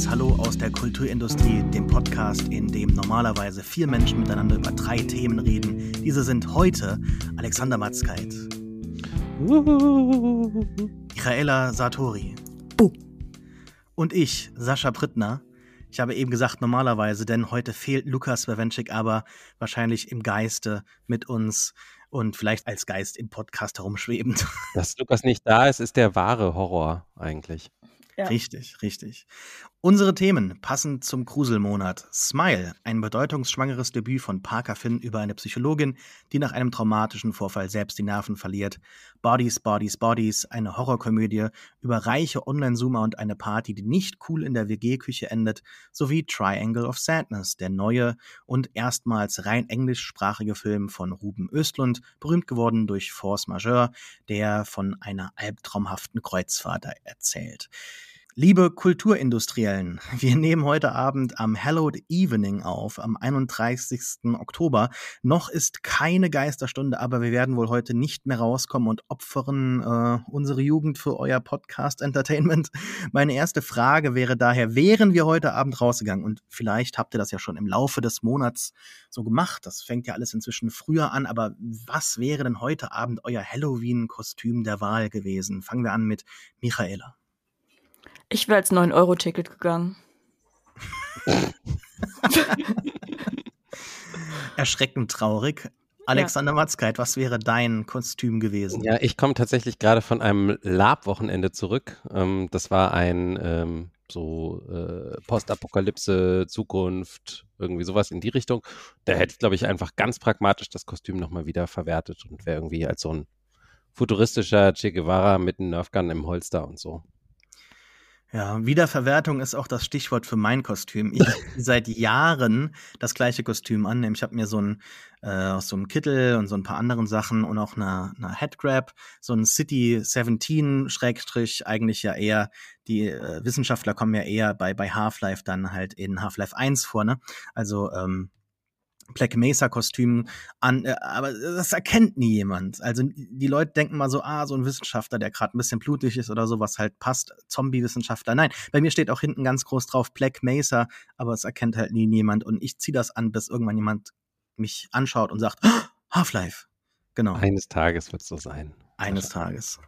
herzliches Hallo aus der Kulturindustrie, dem Podcast, in dem normalerweise vier Menschen miteinander über drei Themen reden. Diese sind heute Alexander Matzkeit, Michaela Sartori Buh. und ich, Sascha Prittner. Ich habe eben gesagt normalerweise, denn heute fehlt Lukas Bawenschik aber wahrscheinlich im Geiste mit uns und vielleicht als Geist im Podcast herumschwebend. Dass Lukas nicht da ist, ist der wahre Horror eigentlich. Ja. Richtig, richtig. Unsere Themen passend zum Gruselmonat. Smile, ein bedeutungsschwangeres Debüt von Parker Finn über eine Psychologin, die nach einem traumatischen Vorfall selbst die Nerven verliert. Bodies, Bodies, Bodies, eine Horrorkomödie über reiche Online-Zoomer und eine Party, die nicht cool in der WG-Küche endet, sowie Triangle of Sadness, der neue und erstmals rein englischsprachige Film von Ruben Östlund, berühmt geworden durch Force Majeure, der von einer albtraumhaften Kreuzfahrt erzählt. Liebe Kulturindustriellen, wir nehmen heute Abend am Hallowed Evening auf, am 31. Oktober. Noch ist keine Geisterstunde, aber wir werden wohl heute nicht mehr rauskommen und opfern äh, unsere Jugend für euer Podcast Entertainment. Meine erste Frage wäre daher, wären wir heute Abend rausgegangen und vielleicht habt ihr das ja schon im Laufe des Monats so gemacht, das fängt ja alles inzwischen früher an, aber was wäre denn heute Abend euer Halloween-Kostüm der Wahl gewesen? Fangen wir an mit Michaela. Ich wäre als 9-Euro-Ticket gegangen. erschreckend traurig. Alexander Matzkeit, was wäre dein Kostüm gewesen? Ja, ich komme tatsächlich gerade von einem Lab-Wochenende zurück. Ähm, das war ein ähm, so äh, Postapokalypse, Zukunft, irgendwie sowas in die Richtung. Da hätte ich, glaube ich, einfach ganz pragmatisch das Kostüm nochmal wieder verwertet und wäre irgendwie als so ein futuristischer Che Guevara mit einem Nerfgun im Holster und so. Ja, Wiederverwertung ist auch das Stichwort für mein Kostüm. Ich habe seit Jahren das gleiche Kostüm an. Ich habe mir so ein äh, aus so einem Kittel und so ein paar anderen Sachen und auch eine, eine Headgrab, so ein City 17 Schrägstrich, eigentlich ja eher, die äh, Wissenschaftler kommen ja eher bei, bei Half-Life dann halt in Half-Life 1 vor, ne? Also ähm, Black Mesa Kostüm an, äh, aber das erkennt nie jemand. Also die Leute denken mal so, ah, so ein Wissenschaftler, der gerade ein bisschen blutig ist oder so, was halt passt, Zombie-Wissenschaftler. Nein, bei mir steht auch hinten ganz groß drauf Black Mesa, aber es erkennt halt nie jemand und ich ziehe das an, bis irgendwann jemand mich anschaut und sagt, oh, Half-Life. Genau. Eines Tages wird es so sein. Eines Tages.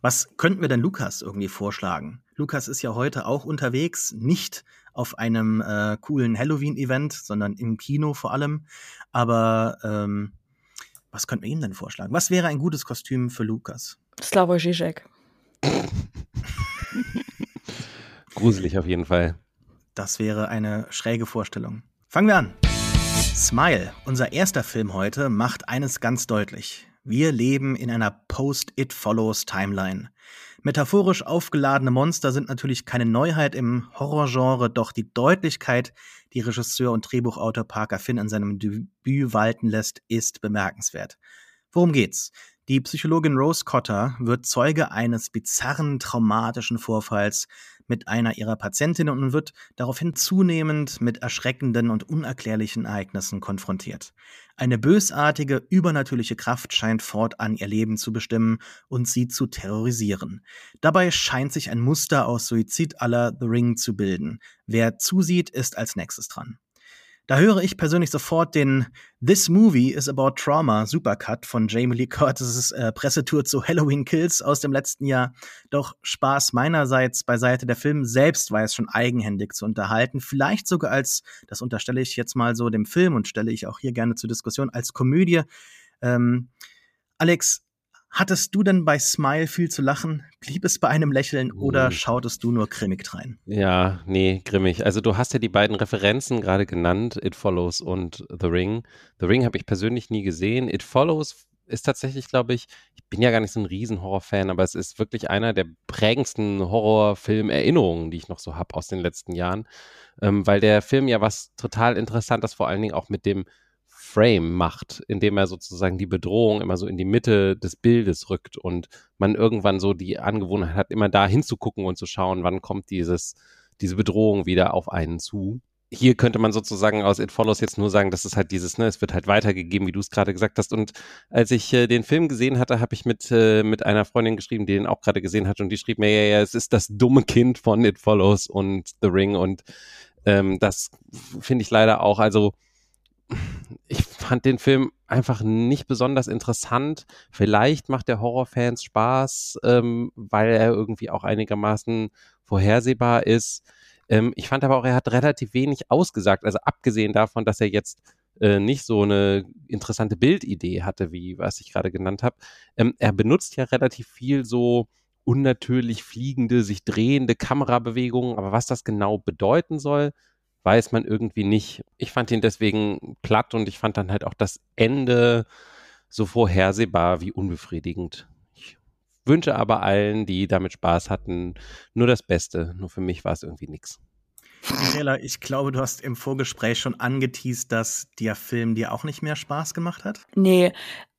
Was könnten wir denn Lukas irgendwie vorschlagen? Lukas ist ja heute auch unterwegs, nicht auf einem äh, coolen Halloween-Event, sondern im Kino vor allem. Aber ähm, was könnten wir ihm denn vorschlagen? Was wäre ein gutes Kostüm für Lukas? Slavoj Žižek. Gruselig auf jeden Fall. Das wäre eine schräge Vorstellung. Fangen wir an. Smile, unser erster Film heute, macht eines ganz deutlich. Wir leben in einer Post-It-Follows-Timeline. Metaphorisch aufgeladene Monster sind natürlich keine Neuheit im Horrorgenre, doch die Deutlichkeit, die Regisseur und Drehbuchautor Parker Finn in seinem Debüt walten lässt, ist bemerkenswert. Worum geht's? Die Psychologin Rose Cotter wird Zeuge eines bizarren, traumatischen Vorfalls mit einer ihrer Patientinnen und wird daraufhin zunehmend mit erschreckenden und unerklärlichen Ereignissen konfrontiert. Eine bösartige, übernatürliche Kraft scheint fortan ihr Leben zu bestimmen und sie zu terrorisieren. Dabei scheint sich ein Muster aus Suizid aller The Ring zu bilden. Wer zusieht, ist als nächstes dran. Da höre ich persönlich sofort den This Movie is About Trauma Supercut von Jamie Lee Curtis' äh, Pressetour zu Halloween Kills aus dem letzten Jahr. Doch Spaß meinerseits beiseite. Der Film selbst weiß schon eigenhändig zu unterhalten. Vielleicht sogar als, das unterstelle ich jetzt mal so dem Film und stelle ich auch hier gerne zur Diskussion, als Komödie. Ähm, Alex, Hattest du denn bei Smile viel zu lachen? Blieb es bei einem Lächeln oder schautest du nur grimmig rein? Ja, nee, grimmig. Also du hast ja die beiden Referenzen gerade genannt, It Follows und The Ring. The Ring habe ich persönlich nie gesehen. It Follows ist tatsächlich, glaube ich, ich bin ja gar nicht so ein riesen Horrorfan, aber es ist wirklich einer der prägendsten Horrorfilm-Erinnerungen, die ich noch so habe aus den letzten Jahren, ähm, weil der Film ja was total Interessantes vor allen Dingen auch mit dem Frame macht, indem er sozusagen die Bedrohung immer so in die Mitte des Bildes rückt und man irgendwann so die Angewohnheit hat, immer da hinzugucken und zu schauen, wann kommt dieses, diese Bedrohung wieder auf einen zu. hier könnte man sozusagen aus It Follows jetzt nur sagen, dass es halt dieses, ne, es wird halt weitergegeben, wie du es gerade gesagt hast. Und als ich äh, den Film gesehen hatte, habe ich mit, äh, mit einer Freundin geschrieben, die den auch gerade gesehen hat und die schrieb mir, ja, ja, es ist das dumme Kind von It Follows und The Ring und ähm, das finde ich leider auch, also ich fand den Film einfach nicht besonders interessant. Vielleicht macht der Horrorfans Spaß, ähm, weil er irgendwie auch einigermaßen vorhersehbar ist. Ähm, ich fand aber auch, er hat relativ wenig ausgesagt. Also abgesehen davon, dass er jetzt äh, nicht so eine interessante Bildidee hatte, wie was ich gerade genannt habe. Ähm, er benutzt ja relativ viel so unnatürlich fliegende, sich drehende Kamerabewegungen, aber was das genau bedeuten soll, weiß man irgendwie nicht. Ich fand ihn deswegen platt und ich fand dann halt auch das Ende so vorhersehbar wie unbefriedigend. Ich wünsche aber allen, die damit Spaß hatten, nur das Beste. Nur für mich war es irgendwie nichts. Michaela, ich glaube, du hast im Vorgespräch schon angeteased, dass der Film dir auch nicht mehr Spaß gemacht hat. Nee,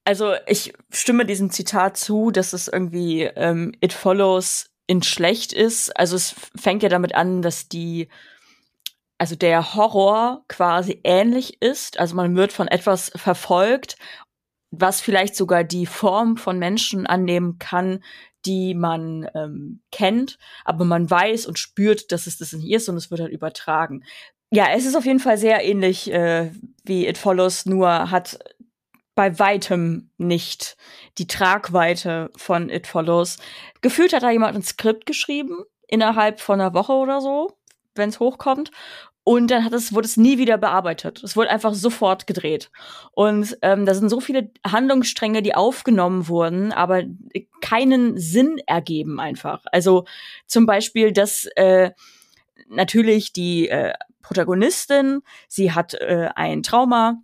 also ich stimme diesem Zitat zu, dass es irgendwie ähm, It Follows in schlecht ist. Also es fängt ja damit an, dass die also der Horror quasi ähnlich ist. Also man wird von etwas verfolgt, was vielleicht sogar die Form von Menschen annehmen kann, die man ähm, kennt, aber man weiß und spürt, dass es das nicht ist und es wird halt übertragen. Ja, es ist auf jeden Fall sehr ähnlich äh, wie It Follows, nur hat bei weitem nicht die Tragweite von It Follows. Gefühlt hat da jemand ein Skript geschrieben, innerhalb von einer Woche oder so, wenn es hochkommt. Und dann hat es, wurde es nie wieder bearbeitet. Es wurde einfach sofort gedreht. Und ähm, da sind so viele Handlungsstränge, die aufgenommen wurden, aber keinen Sinn ergeben einfach. Also zum Beispiel, dass äh, natürlich die äh, Protagonistin, sie hat äh, ein Trauma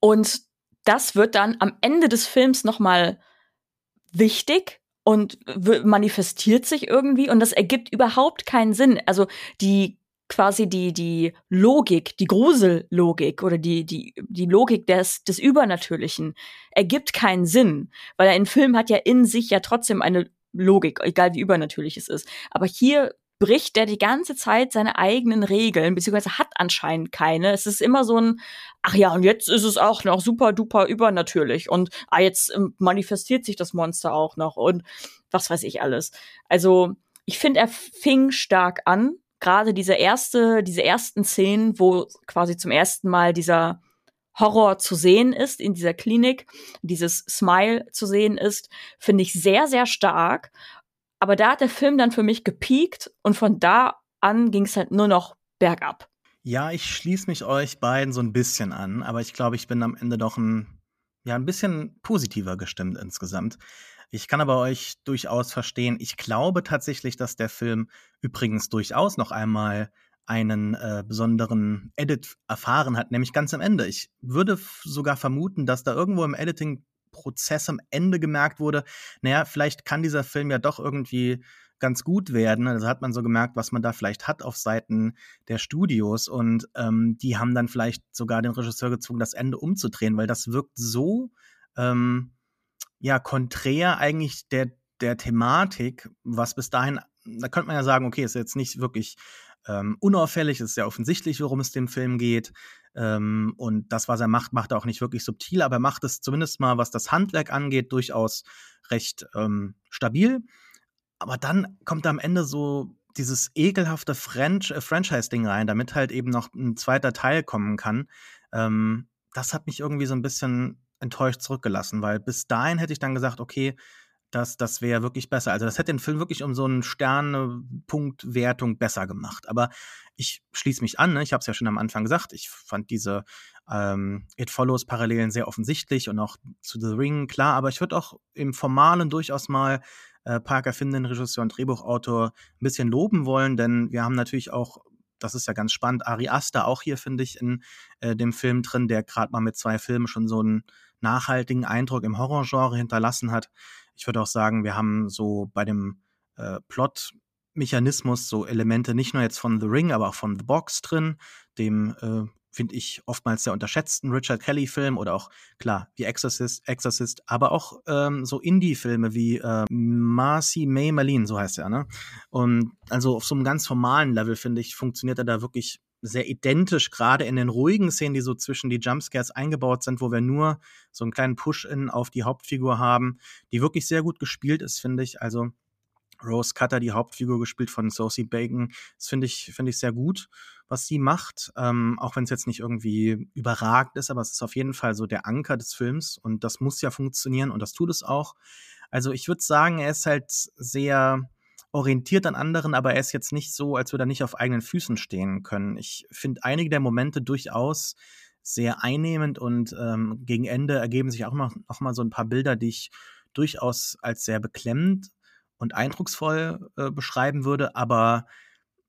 und das wird dann am Ende des Films noch mal wichtig und manifestiert sich irgendwie und das ergibt überhaupt keinen Sinn. Also die quasi die, die Logik, die Grusellogik oder die, die, die Logik des, des Übernatürlichen ergibt keinen Sinn, weil ein Film hat ja in sich ja trotzdem eine Logik, egal wie übernatürlich es ist. Aber hier bricht der die ganze Zeit seine eigenen Regeln, beziehungsweise hat anscheinend keine. Es ist immer so ein, ach ja, und jetzt ist es auch noch super duper übernatürlich und ah, jetzt ähm, manifestiert sich das Monster auch noch und was weiß ich alles. Also, ich finde, er fing stark an, gerade diese erste, diese ersten Szenen, wo quasi zum ersten Mal dieser Horror zu sehen ist in dieser Klinik, dieses Smile zu sehen ist, finde ich sehr, sehr stark. Aber da hat der Film dann für mich gepiekt und von da an ging es halt nur noch bergab. Ja, ich schließe mich euch beiden so ein bisschen an, aber ich glaube, ich bin am Ende doch ein, ja, ein bisschen positiver gestimmt insgesamt. Ich kann aber euch durchaus verstehen. Ich glaube tatsächlich, dass der Film übrigens durchaus noch einmal einen äh, besonderen Edit erfahren hat, nämlich ganz am Ende. Ich würde sogar vermuten, dass da irgendwo im Editing-Prozess am Ende gemerkt wurde, naja, vielleicht kann dieser Film ja doch irgendwie ganz gut werden. Also hat man so gemerkt, was man da vielleicht hat auf Seiten der Studios und ähm, die haben dann vielleicht sogar den Regisseur gezwungen, das Ende umzudrehen, weil das wirkt so ähm, ja konträr eigentlich der, der Thematik, was bis dahin, da könnte man ja sagen, okay, ist jetzt nicht wirklich ähm, unauffällig, ist ja offensichtlich, worum es dem Film geht. Ähm, und das, was er macht, macht er auch nicht wirklich subtil, aber er macht es zumindest mal, was das Handwerk angeht, durchaus recht ähm, stabil. Aber dann kommt am Ende so dieses ekelhafte French äh, Franchise-Ding rein, damit halt eben noch ein zweiter Teil kommen kann. Ähm, das hat mich irgendwie so ein bisschen enttäuscht zurückgelassen, weil bis dahin hätte ich dann gesagt, okay, das, das wäre wirklich besser. Also das hätte den Film wirklich um so einen Sternepunktwertung besser gemacht. Aber ich schließe mich an, ne? ich habe es ja schon am Anfang gesagt, ich fand diese ähm, It Follows Parallelen sehr offensichtlich und auch zu The Ring klar, aber ich würde auch im Formalen durchaus mal äh, Parker Finn, Regisseur und Drehbuchautor, ein bisschen loben wollen, denn wir haben natürlich auch das ist ja ganz spannend. Ari Aster auch hier, finde ich, in äh, dem Film drin, der gerade mal mit zwei Filmen schon so einen nachhaltigen Eindruck im Horrorgenre hinterlassen hat. Ich würde auch sagen, wir haben so bei dem äh, Plot Mechanismus so Elemente nicht nur jetzt von The Ring, aber auch von The Box drin, dem äh, finde ich oftmals sehr unterschätzten Richard Kelly-Film oder auch klar wie Exorcist, Exorcist, aber auch ähm, so Indie-Filme wie äh, Marcy May Marlene, so heißt er, ne? Und also auf so einem ganz formalen Level finde ich funktioniert er da wirklich sehr identisch, gerade in den ruhigen Szenen, die so zwischen die Jumpscares eingebaut sind, wo wir nur so einen kleinen Push-In auf die Hauptfigur haben, die wirklich sehr gut gespielt ist, finde ich. Also Rose Cutter, die Hauptfigur gespielt von Sosie Bacon, das finde ich, finde ich sehr gut, was sie macht. Ähm, auch wenn es jetzt nicht irgendwie überragt ist, aber es ist auf jeden Fall so der Anker des Films und das muss ja funktionieren und das tut es auch. Also ich würde sagen, er ist halt sehr orientiert an anderen, aber er ist jetzt nicht so, als würde er nicht auf eigenen Füßen stehen können. Ich finde einige der Momente durchaus sehr einnehmend und ähm, gegen Ende ergeben sich auch noch, noch mal so ein paar Bilder, die ich durchaus als sehr beklemmend und eindrucksvoll äh, beschreiben würde, aber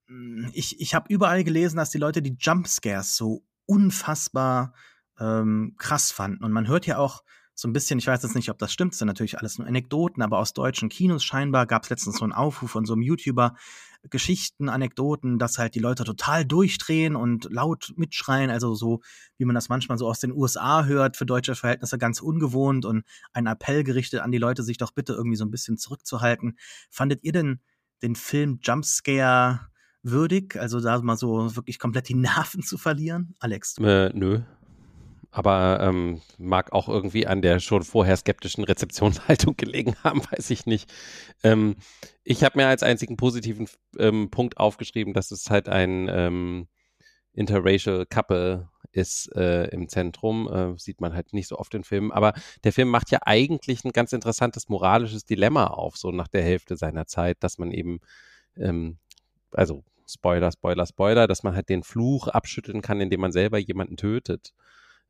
hm, ich, ich habe überall gelesen, dass die Leute die Jumpscares so unfassbar ähm, krass fanden. Und man hört ja auch so ein bisschen, ich weiß jetzt nicht, ob das stimmt, sind natürlich alles nur Anekdoten, aber aus deutschen Kinos scheinbar gab es letztens so einen Aufruf von so einem YouTuber, Geschichten, Anekdoten, dass halt die Leute total durchdrehen und laut mitschreien, also so, wie man das manchmal so aus den USA hört, für deutsche Verhältnisse ganz ungewohnt und ein Appell gerichtet an die Leute, sich doch bitte irgendwie so ein bisschen zurückzuhalten. Fandet ihr denn den Film Jumpscare würdig? Also da mal so wirklich komplett die Nerven zu verlieren? Alex? Äh, nö aber ähm, mag auch irgendwie an der schon vorher skeptischen Rezeptionshaltung gelegen haben, weiß ich nicht. Ähm, ich habe mir als einzigen positiven ähm, Punkt aufgeschrieben, dass es halt ein ähm, interracial Couple ist äh, im Zentrum. Äh, sieht man halt nicht so oft in Filmen. Aber der Film macht ja eigentlich ein ganz interessantes moralisches Dilemma auf, so nach der Hälfte seiner Zeit, dass man eben, ähm, also Spoiler, Spoiler, Spoiler, dass man halt den Fluch abschütteln kann, indem man selber jemanden tötet.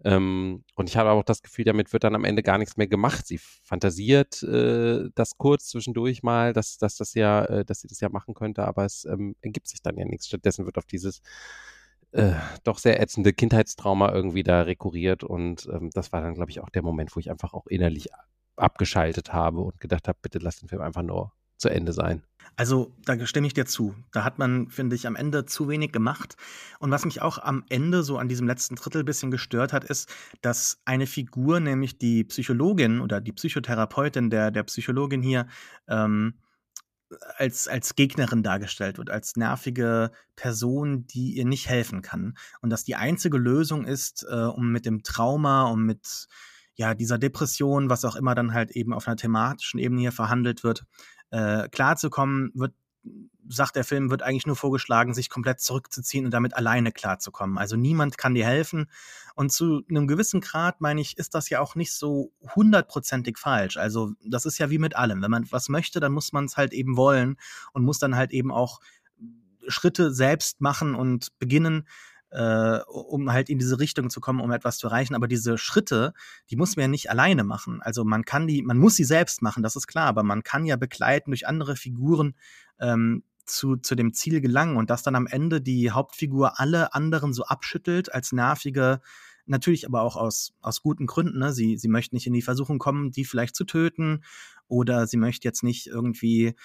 Ähm, und ich habe auch das Gefühl, damit wird dann am Ende gar nichts mehr gemacht. Sie fantasiert äh, das kurz zwischendurch mal, dass, dass das ja, äh, dass sie das ja machen könnte, aber es ähm, ergibt sich dann ja nichts. Stattdessen wird auf dieses äh, doch sehr ätzende Kindheitstrauma irgendwie da rekurriert und ähm, das war dann, glaube ich, auch der Moment, wo ich einfach auch innerlich abgeschaltet habe und gedacht habe, bitte lass den Film einfach nur zu Ende sein. Also, da stimme ich dir zu. Da hat man, finde ich, am Ende zu wenig gemacht. Und was mich auch am Ende so an diesem letzten Drittel ein bisschen gestört hat, ist, dass eine Figur, nämlich die Psychologin oder die Psychotherapeutin der, der Psychologin hier, ähm, als, als Gegnerin dargestellt wird, als nervige Person, die ihr nicht helfen kann. Und dass die einzige Lösung ist, äh, um mit dem Trauma, um mit ja, dieser Depression, was auch immer dann halt eben auf einer thematischen Ebene hier verhandelt wird, äh, klarzukommen, wird, sagt der Film, wird eigentlich nur vorgeschlagen, sich komplett zurückzuziehen und damit alleine klarzukommen. Also niemand kann dir helfen. Und zu einem gewissen Grad, meine ich, ist das ja auch nicht so hundertprozentig falsch. Also das ist ja wie mit allem. Wenn man was möchte, dann muss man es halt eben wollen und muss dann halt eben auch Schritte selbst machen und beginnen, äh, um halt in diese Richtung zu kommen, um etwas zu erreichen. Aber diese Schritte, die muss man ja nicht alleine machen. Also man kann die, man muss sie selbst machen, das ist klar, aber man kann ja begleiten durch andere Figuren ähm, zu, zu dem Ziel gelangen und dass dann am Ende die Hauptfigur alle anderen so abschüttelt als nervige, natürlich aber auch aus, aus guten Gründen. Ne? Sie, sie möchte nicht in die Versuchung kommen, die vielleicht zu töten oder sie möchte jetzt nicht irgendwie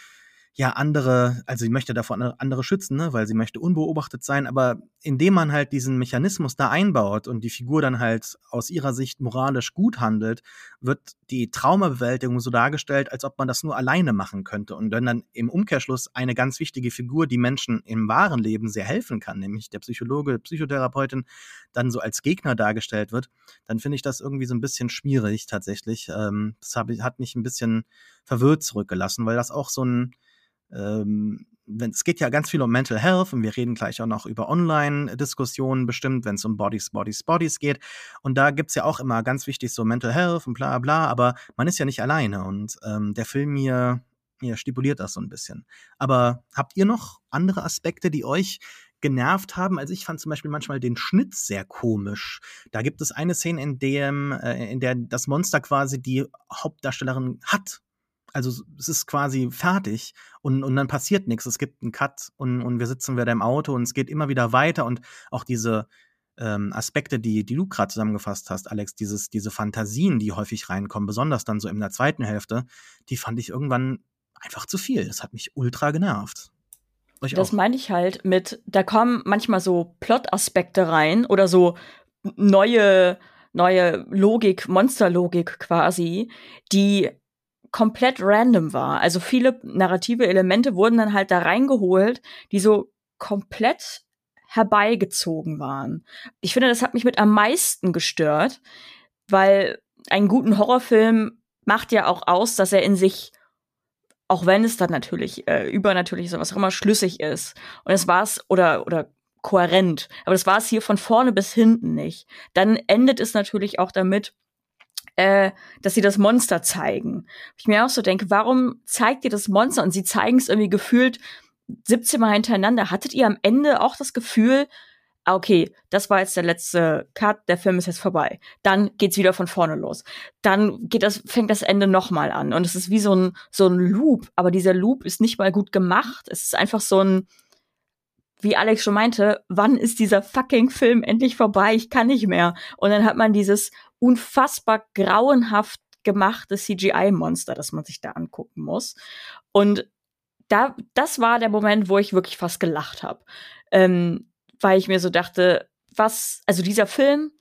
ja andere, also sie möchte davor andere schützen, ne, weil sie möchte unbeobachtet sein, aber indem man halt diesen Mechanismus da einbaut und die Figur dann halt aus ihrer Sicht moralisch gut handelt, wird die Traumabewältigung so dargestellt, als ob man das nur alleine machen könnte. Und wenn dann im Umkehrschluss eine ganz wichtige Figur, die Menschen im wahren Leben sehr helfen kann, nämlich der Psychologe, Psychotherapeutin, dann so als Gegner dargestellt wird, dann finde ich das irgendwie so ein bisschen schwierig tatsächlich. Ähm, das hat mich ein bisschen verwirrt zurückgelassen, weil das auch so ein ähm, wenn, es geht ja ganz viel um Mental Health und wir reden gleich auch noch über Online-Diskussionen bestimmt, wenn es um Bodies, Bodies, Bodies geht. Und da gibt's ja auch immer ganz wichtig so Mental Health und bla bla, aber man ist ja nicht alleine und ähm, der Film hier, hier stipuliert das so ein bisschen. Aber habt ihr noch andere Aspekte, die euch genervt haben. Also ich fand zum Beispiel manchmal den Schnitt sehr komisch. Da gibt es eine Szene, in dem, äh, in der das Monster quasi die Hauptdarstellerin hat also es ist quasi fertig und, und dann passiert nichts. Es gibt einen Cut und, und wir sitzen wieder im Auto und es geht immer wieder weiter und auch diese ähm, Aspekte, die, die du gerade zusammengefasst hast, Alex, dieses, diese Fantasien, die häufig reinkommen, besonders dann so in der zweiten Hälfte, die fand ich irgendwann einfach zu viel. Das hat mich ultra genervt. Euch das meine ich halt mit, da kommen manchmal so Plot-Aspekte rein oder so neue, neue Logik, Monsterlogik quasi, die komplett random war. Also viele narrative Elemente wurden dann halt da reingeholt, die so komplett herbeigezogen waren. Ich finde, das hat mich mit am meisten gestört, weil einen guten Horrorfilm macht ja auch aus, dass er in sich, auch wenn es dann natürlich äh, übernatürlich ist, was auch immer schlüssig ist. Und es war es, oder, oder kohärent. Aber das war es hier von vorne bis hinten nicht. Dann endet es natürlich auch damit, äh, dass sie das Monster zeigen. Ich mir auch so denke, warum zeigt ihr das Monster? Und sie zeigen es irgendwie gefühlt 17 Mal hintereinander. Hattet ihr am Ende auch das Gefühl, ah, okay, das war jetzt der letzte Cut, der Film ist jetzt vorbei. Dann geht's wieder von vorne los. Dann geht das, fängt das Ende nochmal an. Und es ist wie so ein, so ein Loop. Aber dieser Loop ist nicht mal gut gemacht. Es ist einfach so ein, wie Alex schon meinte, wann ist dieser fucking Film endlich vorbei? Ich kann nicht mehr. Und dann hat man dieses unfassbar grauenhaft gemachte CGI-Monster, das man sich da angucken muss. Und da, das war der Moment, wo ich wirklich fast gelacht habe. Ähm, weil ich mir so dachte, was, also dieser Film,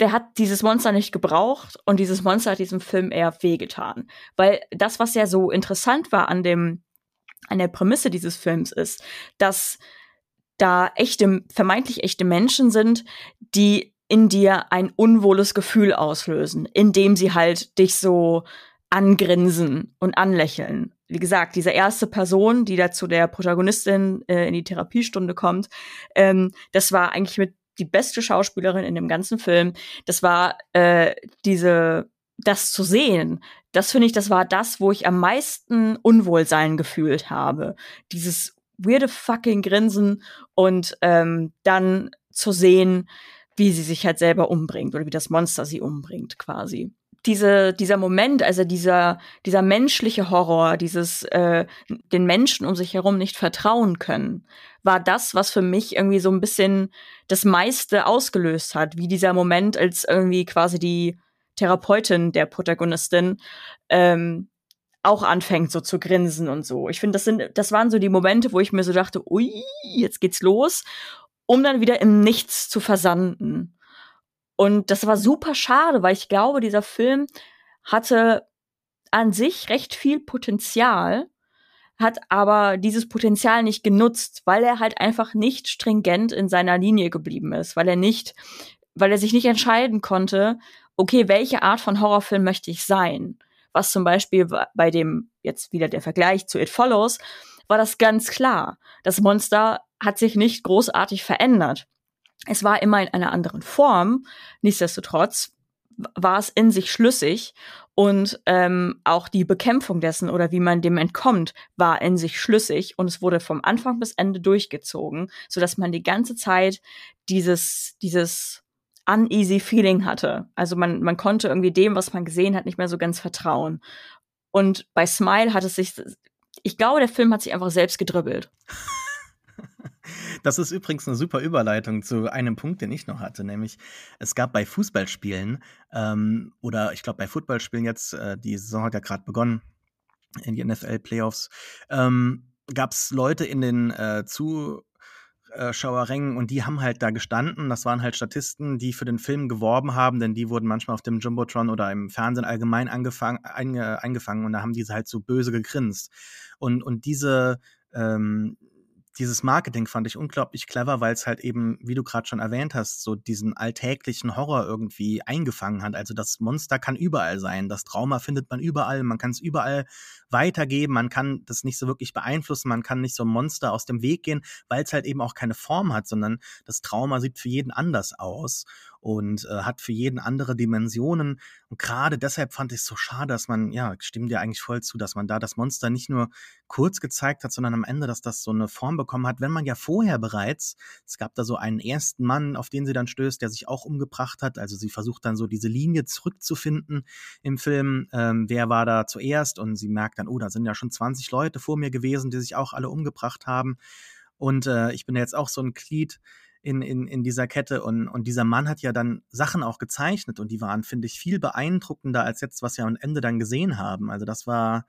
der hat dieses Monster nicht gebraucht und dieses Monster hat diesem Film eher wehgetan. Weil das, was ja so interessant war an dem, an der Prämisse dieses Films ist, dass da echte, vermeintlich echte Menschen sind, die in dir ein unwohles Gefühl auslösen, indem sie halt dich so angrinsen und anlächeln. Wie gesagt, diese erste Person, die da zu der Protagonistin äh, in die Therapiestunde kommt, ähm, das war eigentlich mit die beste Schauspielerin in dem ganzen Film. Das war äh, diese, das zu sehen. Das finde ich, das war das, wo ich am meisten Unwohlsein gefühlt habe. Dieses weirde fucking Grinsen und ähm, dann zu sehen, wie sie sich halt selber umbringt oder wie das Monster sie umbringt quasi. Diese, dieser Moment, also dieser, dieser menschliche Horror, dieses äh, den Menschen um sich herum nicht vertrauen können, war das, was für mich irgendwie so ein bisschen das meiste ausgelöst hat, wie dieser Moment, als irgendwie quasi die Therapeutin der Protagonistin ähm, auch anfängt so zu grinsen und so. Ich finde, das sind, das waren so die Momente, wo ich mir so dachte, ui, jetzt geht's los um dann wieder im Nichts zu versanden. Und das war super schade, weil ich glaube, dieser Film hatte an sich recht viel Potenzial, hat aber dieses Potenzial nicht genutzt, weil er halt einfach nicht stringent in seiner Linie geblieben ist, weil er nicht, weil er sich nicht entscheiden konnte, okay, welche Art von Horrorfilm möchte ich sein? Was zum Beispiel bei dem, jetzt wieder der Vergleich zu It Follows, war das ganz klar. Das Monster hat sich nicht großartig verändert. Es war immer in einer anderen Form. Nichtsdestotrotz war es in sich schlüssig und ähm, auch die Bekämpfung dessen oder wie man dem entkommt, war in sich schlüssig und es wurde vom Anfang bis Ende durchgezogen, so dass man die ganze Zeit dieses dieses uneasy Feeling hatte. Also man man konnte irgendwie dem, was man gesehen hat, nicht mehr so ganz vertrauen. Und bei Smile hat es sich, ich glaube, der Film hat sich einfach selbst gedribbelt. Das ist übrigens eine super Überleitung zu einem Punkt, den ich noch hatte, nämlich es gab bei Fußballspielen ähm, oder ich glaube bei Footballspielen jetzt, äh, die Saison hat ja gerade begonnen in die NFL-Playoffs, ähm, gab es Leute in den äh, Zuschauerrängen und die haben halt da gestanden. Das waren halt Statisten, die für den Film geworben haben, denn die wurden manchmal auf dem Jumbotron oder im Fernsehen allgemein angefangen, einge, eingefangen und da haben diese halt so böse gegrinst. Und, und diese ähm, dieses Marketing fand ich unglaublich clever, weil es halt eben, wie du gerade schon erwähnt hast, so diesen alltäglichen Horror irgendwie eingefangen hat. Also das Monster kann überall sein, das Trauma findet man überall, man kann es überall weitergeben, man kann das nicht so wirklich beeinflussen, man kann nicht so ein Monster aus dem Weg gehen, weil es halt eben auch keine Form hat, sondern das Trauma sieht für jeden anders aus und äh, hat für jeden andere Dimensionen. Und gerade deshalb fand ich es so schade, dass man, ja, stimmt dir eigentlich voll zu, dass man da das Monster nicht nur kurz gezeigt hat, sondern am Ende, dass das so eine Form bekommen hat, wenn man ja vorher bereits, es gab da so einen ersten Mann, auf den sie dann stößt, der sich auch umgebracht hat. Also sie versucht dann so diese Linie zurückzufinden im Film. Ähm, wer war da zuerst? Und sie merkt dann, oh, da sind ja schon 20 Leute vor mir gewesen, die sich auch alle umgebracht haben. Und äh, ich bin jetzt auch so ein Glied in, in, in dieser Kette. Und, und dieser Mann hat ja dann Sachen auch gezeichnet und die waren, finde ich, viel beeindruckender als jetzt, was wir am Ende dann gesehen haben. Also das war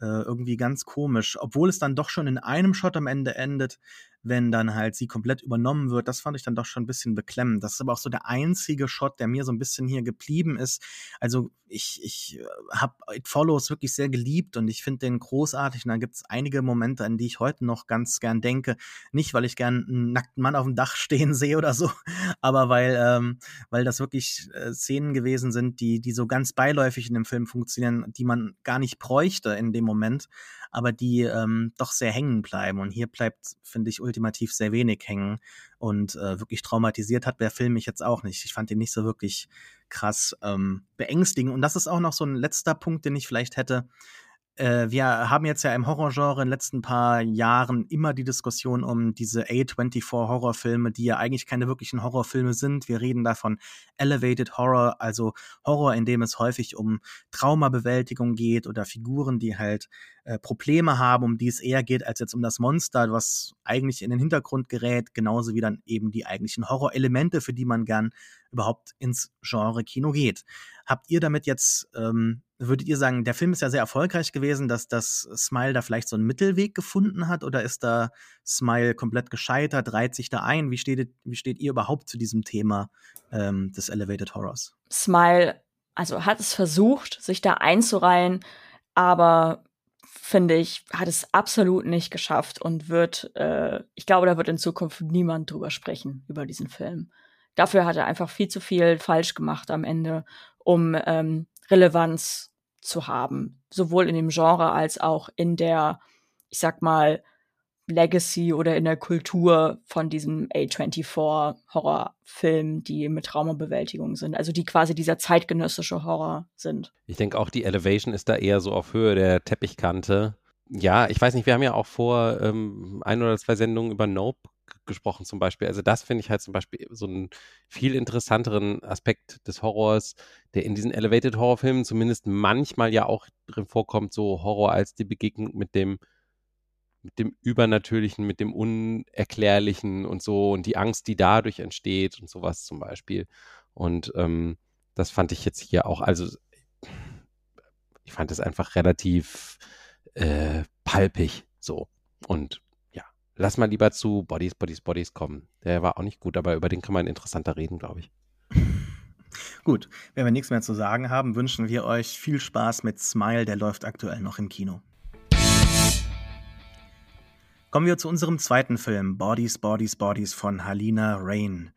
äh, irgendwie ganz komisch, obwohl es dann doch schon in einem Shot am Ende endet. Wenn dann halt sie komplett übernommen wird, das fand ich dann doch schon ein bisschen beklemmend. Das ist aber auch so der einzige Shot, der mir so ein bisschen hier geblieben ist. Also ich, ich äh, habe It Follows wirklich sehr geliebt und ich finde den großartig. Und da gibt es einige Momente, an die ich heute noch ganz gern denke. Nicht, weil ich gern einen nackten Mann auf dem Dach stehen sehe oder so, aber weil, ähm, weil das wirklich äh, Szenen gewesen sind, die, die so ganz beiläufig in dem Film funktionieren, die man gar nicht bräuchte in dem Moment, aber die ähm, doch sehr hängen bleiben. Und hier bleibt, finde ich, ultimativ sehr wenig hängen. Und äh, wirklich traumatisiert hat der Film mich jetzt auch nicht. Ich fand ihn nicht so wirklich krass ähm, beängstigend. Und das ist auch noch so ein letzter Punkt, den ich vielleicht hätte. Äh, wir haben jetzt ja im Horrorgenre in den letzten paar Jahren immer die Diskussion um diese A24 Horrorfilme, die ja eigentlich keine wirklichen Horrorfilme sind. Wir reden davon Elevated Horror, also Horror, in dem es häufig um Traumabewältigung geht oder Figuren, die halt äh, Probleme haben, um die es eher geht, als jetzt um das Monster, was eigentlich in den Hintergrund gerät, genauso wie dann eben die eigentlichen Horrorelemente, für die man gern überhaupt ins Genre Kino geht. Habt ihr damit jetzt, ähm, würdet ihr sagen, der Film ist ja sehr erfolgreich gewesen, dass das Smile da vielleicht so einen Mittelweg gefunden hat oder ist da Smile komplett gescheitert, reiht sich da ein? Wie steht, wie steht ihr überhaupt zu diesem Thema ähm, des Elevated Horrors? Smile, also hat es versucht, sich da einzureihen, aber finde ich, hat es absolut nicht geschafft und wird, äh, ich glaube, da wird in Zukunft niemand drüber sprechen, über diesen Film. Dafür hat er einfach viel zu viel falsch gemacht am Ende, um ähm, Relevanz zu haben. Sowohl in dem Genre als auch in der, ich sag mal, Legacy oder in der Kultur von diesem A24 Horrorfilm, die mit Traumabewältigung sind, also die quasi dieser zeitgenössische Horror sind. Ich denke auch, die Elevation ist da eher so auf Höhe der Teppichkante. Ja, ich weiß nicht, wir haben ja auch vor ähm, ein oder zwei Sendungen über Nope gesprochen zum Beispiel. Also das finde ich halt zum Beispiel so einen viel interessanteren Aspekt des Horrors, der in diesen Elevated Horrorfilmen zumindest manchmal ja auch drin vorkommt, so Horror als die Begegnung mit dem mit dem Übernatürlichen, mit dem Unerklärlichen und so und die Angst, die dadurch entsteht und sowas zum Beispiel. Und ähm, das fand ich jetzt hier auch, also ich fand es einfach relativ äh, palpig so. Und ja, lass mal lieber zu Bodies, Bodies, Bodies kommen. Der war auch nicht gut, aber über den kann man interessanter reden, glaube ich. Gut, wenn wir nichts mehr zu sagen haben, wünschen wir euch viel Spaß mit Smile, der läuft aktuell noch im Kino. Kommen wir zu unserem zweiten Film, Bodies, Bodies, Bodies von Halina Rain.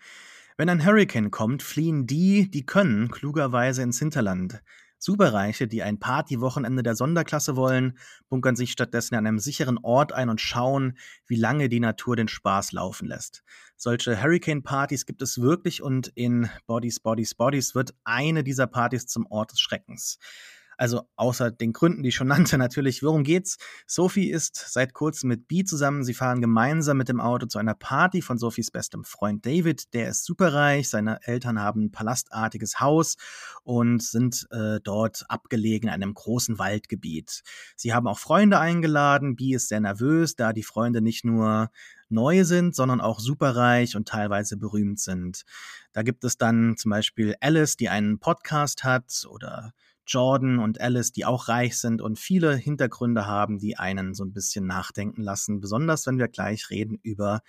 Wenn ein Hurricane kommt, fliehen die, die können, klugerweise ins Hinterland. Superreiche, die ein Partywochenende der Sonderklasse wollen, bunkern sich stattdessen an einem sicheren Ort ein und schauen, wie lange die Natur den Spaß laufen lässt. Solche Hurricane-Partys gibt es wirklich und in Bodies, Bodies, Bodies wird eine dieser Partys zum Ort des Schreckens. Also außer den Gründen, die ich schon nannte, natürlich. Worum geht's? Sophie ist seit kurzem mit Bee zusammen. Sie fahren gemeinsam mit dem Auto zu einer Party von Sophies bestem Freund David. Der ist superreich. Seine Eltern haben ein palastartiges Haus und sind äh, dort abgelegen in einem großen Waldgebiet. Sie haben auch Freunde eingeladen. Bee ist sehr nervös, da die Freunde nicht nur neu sind, sondern auch superreich und teilweise berühmt sind. Da gibt es dann zum Beispiel Alice, die einen Podcast hat oder Jordan und Alice, die auch reich sind und viele Hintergründe haben, die einen so ein bisschen nachdenken lassen, besonders wenn wir gleich reden über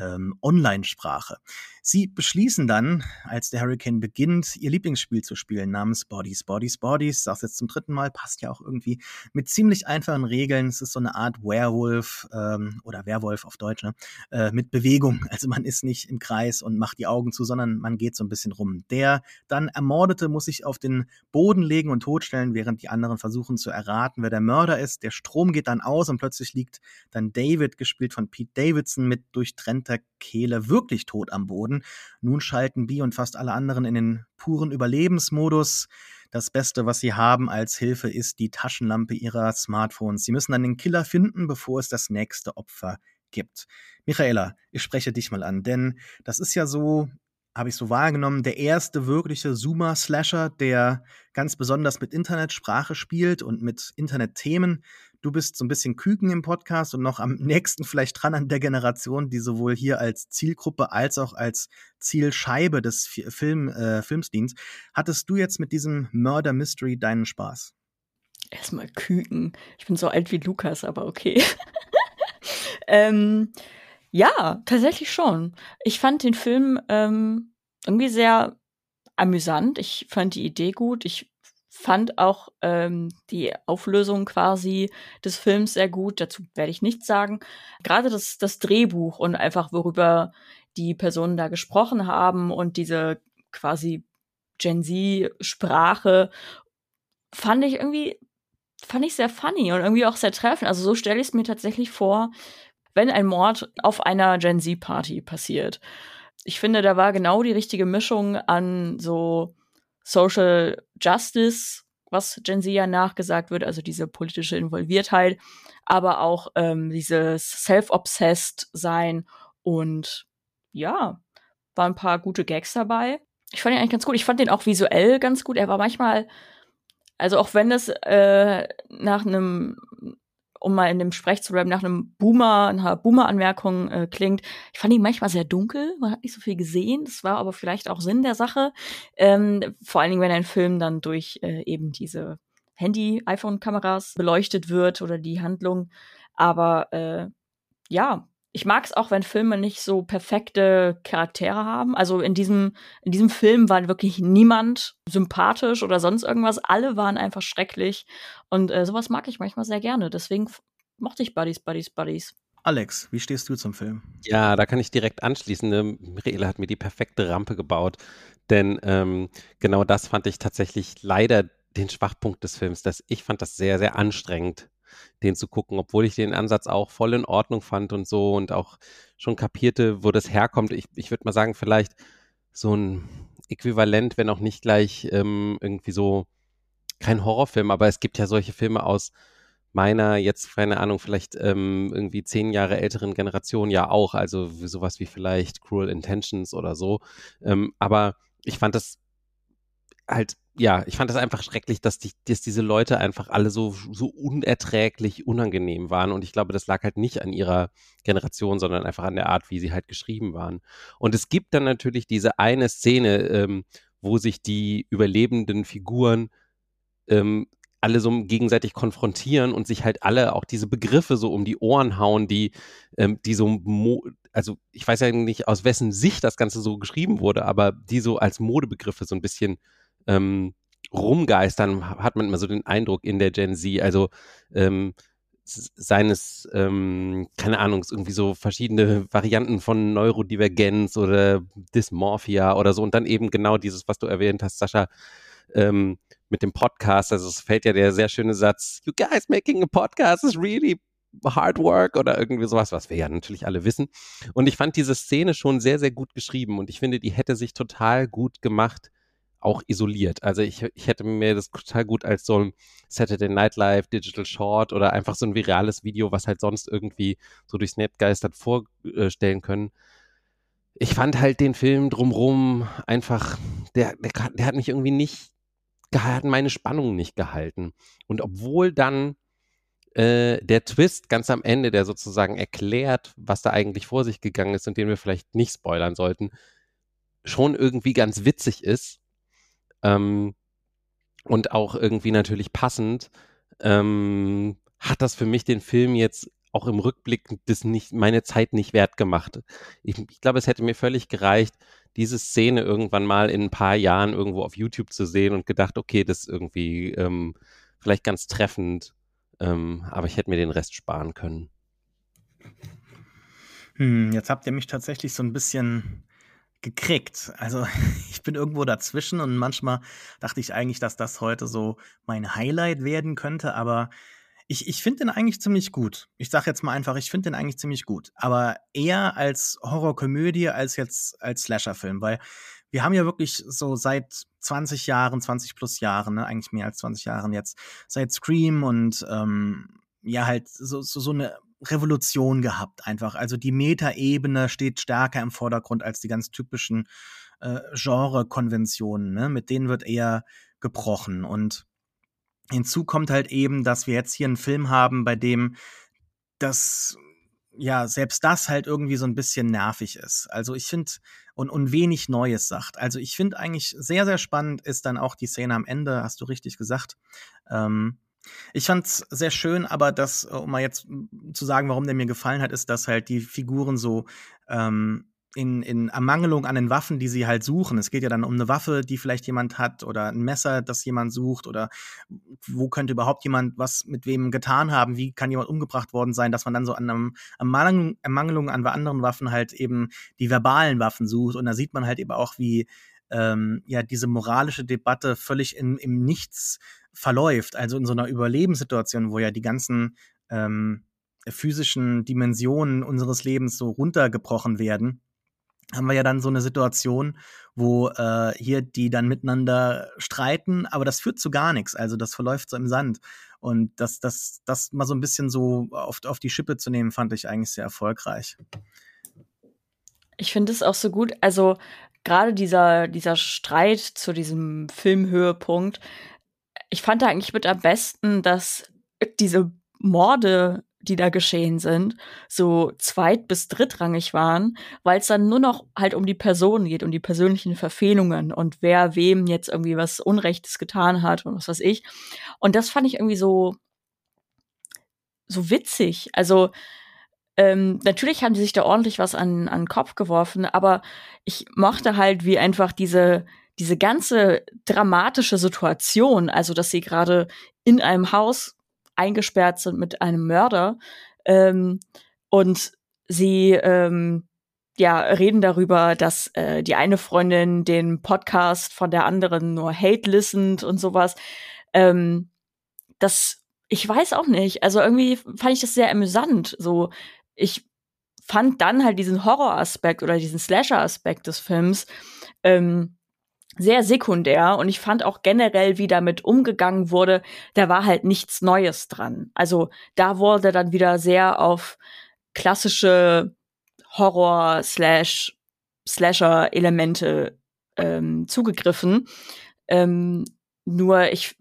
ähm, Online-Sprache. Sie beschließen dann, als der Hurricane beginnt, ihr Lieblingsspiel zu spielen, namens Bodies, Bodies, Bodies. Sag's jetzt zum dritten Mal, passt ja auch irgendwie mit ziemlich einfachen Regeln. Es ist so eine Art Werewolf ähm, oder Werwolf auf Deutsch, ne? Äh, mit Bewegung. Also man ist nicht im Kreis und macht die Augen zu, sondern man geht so ein bisschen rum. Der dann Ermordete muss sich auf den Boden legen und totstellen, während die anderen versuchen zu erraten, wer der Mörder ist. Der Strom geht dann aus und plötzlich liegt dann David, gespielt von Pete Davidson, mit durchtrennter Kehle wirklich tot am Boden. Boden. Nun schalten Bee und fast alle anderen in den puren Überlebensmodus. Das Beste, was sie haben als Hilfe, ist die Taschenlampe ihrer Smartphones. Sie müssen dann den Killer finden, bevor es das nächste Opfer gibt. Michaela, ich spreche dich mal an, denn das ist ja so, habe ich so wahrgenommen, der erste wirkliche Zoomer-Slasher, der ganz besonders mit Internetsprache spielt und mit Internetthemen. Du bist so ein bisschen Küken im Podcast und noch am nächsten vielleicht dran an der Generation, die sowohl hier als Zielgruppe als auch als Zielscheibe des Film, äh, Films dient. Hattest du jetzt mit diesem Murder Mystery deinen Spaß? Erstmal Küken. Ich bin so alt wie Lukas, aber okay. ähm, Ja, tatsächlich schon. Ich fand den Film ähm, irgendwie sehr amüsant. Ich fand die Idee gut. Ich fand auch ähm, die Auflösung quasi des Films sehr gut. Dazu werde ich nichts sagen. Gerade das, das Drehbuch und einfach worüber die Personen da gesprochen haben und diese quasi Gen Z-Sprache fand ich irgendwie fand ich sehr funny und irgendwie auch sehr treffend. Also so stelle ich es mir tatsächlich vor, wenn ein Mord auf einer Gen Z-Party passiert. Ich finde, da war genau die richtige Mischung an so Social Justice, was Gen Z ja nachgesagt wird, also diese politische Involviertheit, aber auch ähm, dieses Self-Obsessed sein und ja, waren ein paar gute Gags dabei. Ich fand ihn eigentlich ganz gut. Ich fand den auch visuell ganz gut. Er war manchmal, also auch wenn es äh, nach einem um mal in dem Sprech zu bleiben, nach einem Boomer, einer Boomer-Anmerkung äh, klingt. Ich fand ihn manchmal sehr dunkel, man hat nicht so viel gesehen, das war aber vielleicht auch Sinn der Sache. Ähm, vor allen Dingen, wenn ein Film dann durch äh, eben diese Handy-iPhone-Kameras beleuchtet wird oder die Handlung. Aber äh, ja, ich mag es auch, wenn Filme nicht so perfekte Charaktere haben. Also in diesem, in diesem Film war wirklich niemand sympathisch oder sonst irgendwas. Alle waren einfach schrecklich. Und äh, sowas mag ich manchmal sehr gerne. Deswegen mochte ich Buddies, Buddies, Buddies. Alex, wie stehst du zum Film? Ja, da kann ich direkt anschließen. Ne? Mirela hat mir die perfekte Rampe gebaut. Denn ähm, genau das fand ich tatsächlich leider den Schwachpunkt des Films, dass ich fand das sehr, sehr anstrengend den zu gucken, obwohl ich den Ansatz auch voll in Ordnung fand und so und auch schon kapierte, wo das herkommt. Ich, ich würde mal sagen, vielleicht so ein Äquivalent, wenn auch nicht gleich ähm, irgendwie so kein Horrorfilm, aber es gibt ja solche Filme aus meiner jetzt, keine Ahnung, vielleicht ähm, irgendwie zehn Jahre älteren Generation ja auch, also sowas wie vielleicht Cruel Intentions oder so. Ähm, aber ich fand das halt ja, ich fand das einfach schrecklich, dass, die, dass diese Leute einfach alle so, so unerträglich unangenehm waren. Und ich glaube, das lag halt nicht an ihrer Generation, sondern einfach an der Art, wie sie halt geschrieben waren. Und es gibt dann natürlich diese eine Szene, ähm, wo sich die überlebenden Figuren ähm, alle so gegenseitig konfrontieren und sich halt alle auch diese Begriffe so um die Ohren hauen, die, ähm, die so, also ich weiß ja nicht, aus wessen Sicht das Ganze so geschrieben wurde, aber die so als Modebegriffe so ein bisschen ähm, rumgeistern, hat man immer so den Eindruck in der Gen Z. Also ähm, seines, ähm, keine Ahnung, irgendwie so verschiedene Varianten von Neurodivergenz oder Dysmorphia oder so und dann eben genau dieses, was du erwähnt hast, Sascha, ähm, mit dem Podcast. Also es fällt ja der sehr schöne Satz, you guys making a podcast is really hard work oder irgendwie sowas, was wir ja natürlich alle wissen. Und ich fand diese Szene schon sehr, sehr gut geschrieben und ich finde, die hätte sich total gut gemacht auch isoliert. Also ich, ich hätte mir das total gut als so ein Saturday Night Live Digital Short oder einfach so ein virales Video, was halt sonst irgendwie so durchs Netz geistert vorstellen können. Ich fand halt den Film drumrum einfach, der, der, der hat mich irgendwie nicht, hat meine Spannung nicht gehalten. Und obwohl dann äh, der Twist ganz am Ende, der sozusagen erklärt, was da eigentlich vor sich gegangen ist und den wir vielleicht nicht spoilern sollten, schon irgendwie ganz witzig ist, ähm, und auch irgendwie natürlich passend, ähm, hat das für mich den Film jetzt auch im Rückblick das nicht, meine Zeit nicht wert gemacht. Ich, ich glaube, es hätte mir völlig gereicht, diese Szene irgendwann mal in ein paar Jahren irgendwo auf YouTube zu sehen und gedacht, okay, das ist irgendwie ähm, vielleicht ganz treffend, ähm, aber ich hätte mir den Rest sparen können. Hm, jetzt habt ihr mich tatsächlich so ein bisschen gekriegt. Also ich bin irgendwo dazwischen und manchmal dachte ich eigentlich, dass das heute so mein Highlight werden könnte, aber ich, ich finde den eigentlich ziemlich gut. Ich sage jetzt mal einfach, ich finde den eigentlich ziemlich gut. Aber eher als Horrorkomödie als jetzt als Slasherfilm, weil wir haben ja wirklich so seit 20 Jahren, 20 plus Jahren, ne, eigentlich mehr als 20 Jahren jetzt, seit Scream und ähm, ja halt so, so, so eine Revolution gehabt, einfach. Also die Metaebene steht stärker im Vordergrund als die ganz typischen äh, Genre-Konventionen. Ne? Mit denen wird eher gebrochen. Und hinzu kommt halt eben, dass wir jetzt hier einen Film haben, bei dem das ja, selbst das halt irgendwie so ein bisschen nervig ist. Also ich finde, und, und wenig Neues sagt. Also ich finde eigentlich sehr, sehr spannend ist dann auch die Szene am Ende, hast du richtig gesagt, ähm, Ich fand's sehr schön, aber das, um mal jetzt zu sagen, warum der mir gefallen hat, ist, dass halt die Figuren so ähm, in, in Ermangelung an den Waffen, die sie halt suchen. Es geht ja dann um eine Waffe, die vielleicht jemand hat oder ein Messer, das jemand sucht oder wo könnte überhaupt jemand was mit wem getan haben, wie kann jemand umgebracht worden sein, dass man dann so an einem Ermangelung, Ermangelung an anderen Waffen halt eben die verbalen Waffen sucht und da sieht man halt eben auch, wie ähm, ja diese moralische Debatte völlig in, im Nichts verläuft, also in so einer Überlebenssituation, wo ja die ganzen ähm, physischen Dimensionen unseres Lebens so runtergebrochen werden haben wir ja dann so eine Situation, wo äh, hier die dann miteinander streiten, aber das führt zu gar nichts. Also das verläuft so im Sand. Und das, das, das mal so ein bisschen so auf, auf die Schippe zu nehmen, fand ich eigentlich sehr erfolgreich. Ich finde es auch so gut. Also gerade dieser, dieser Streit zu diesem Filmhöhepunkt, ich fand da eigentlich mit am besten, dass diese Morde die da geschehen sind, so zweit- bis drittrangig waren, weil es dann nur noch halt um die Personen geht, um die persönlichen Verfehlungen und wer wem jetzt irgendwie was Unrechtes getan hat und was weiß ich. Und das fand ich irgendwie so, so witzig. Also, ähm, natürlich haben die sich da ordentlich was an, an den Kopf geworfen, aber ich mochte halt, wie einfach diese, diese ganze dramatische Situation, also dass sie gerade in einem Haus eingesperrt sind mit einem Mörder. Ähm, und sie ähm, ja, reden darüber, dass äh, die eine Freundin den Podcast von der anderen nur hate listened und sowas. Ähm, das, ich weiß auch nicht. Also irgendwie fand ich das sehr amüsant. So, ich fand dann halt diesen Horroraspekt oder diesen Slasher-Aspekt des Films ähm, sehr sekundär und ich fand auch generell, wie damit umgegangen wurde, da war halt nichts Neues dran. Also da wurde dann wieder sehr auf klassische Horror slash Slasher Elemente ähm, zugegriffen. Ähm, nur ich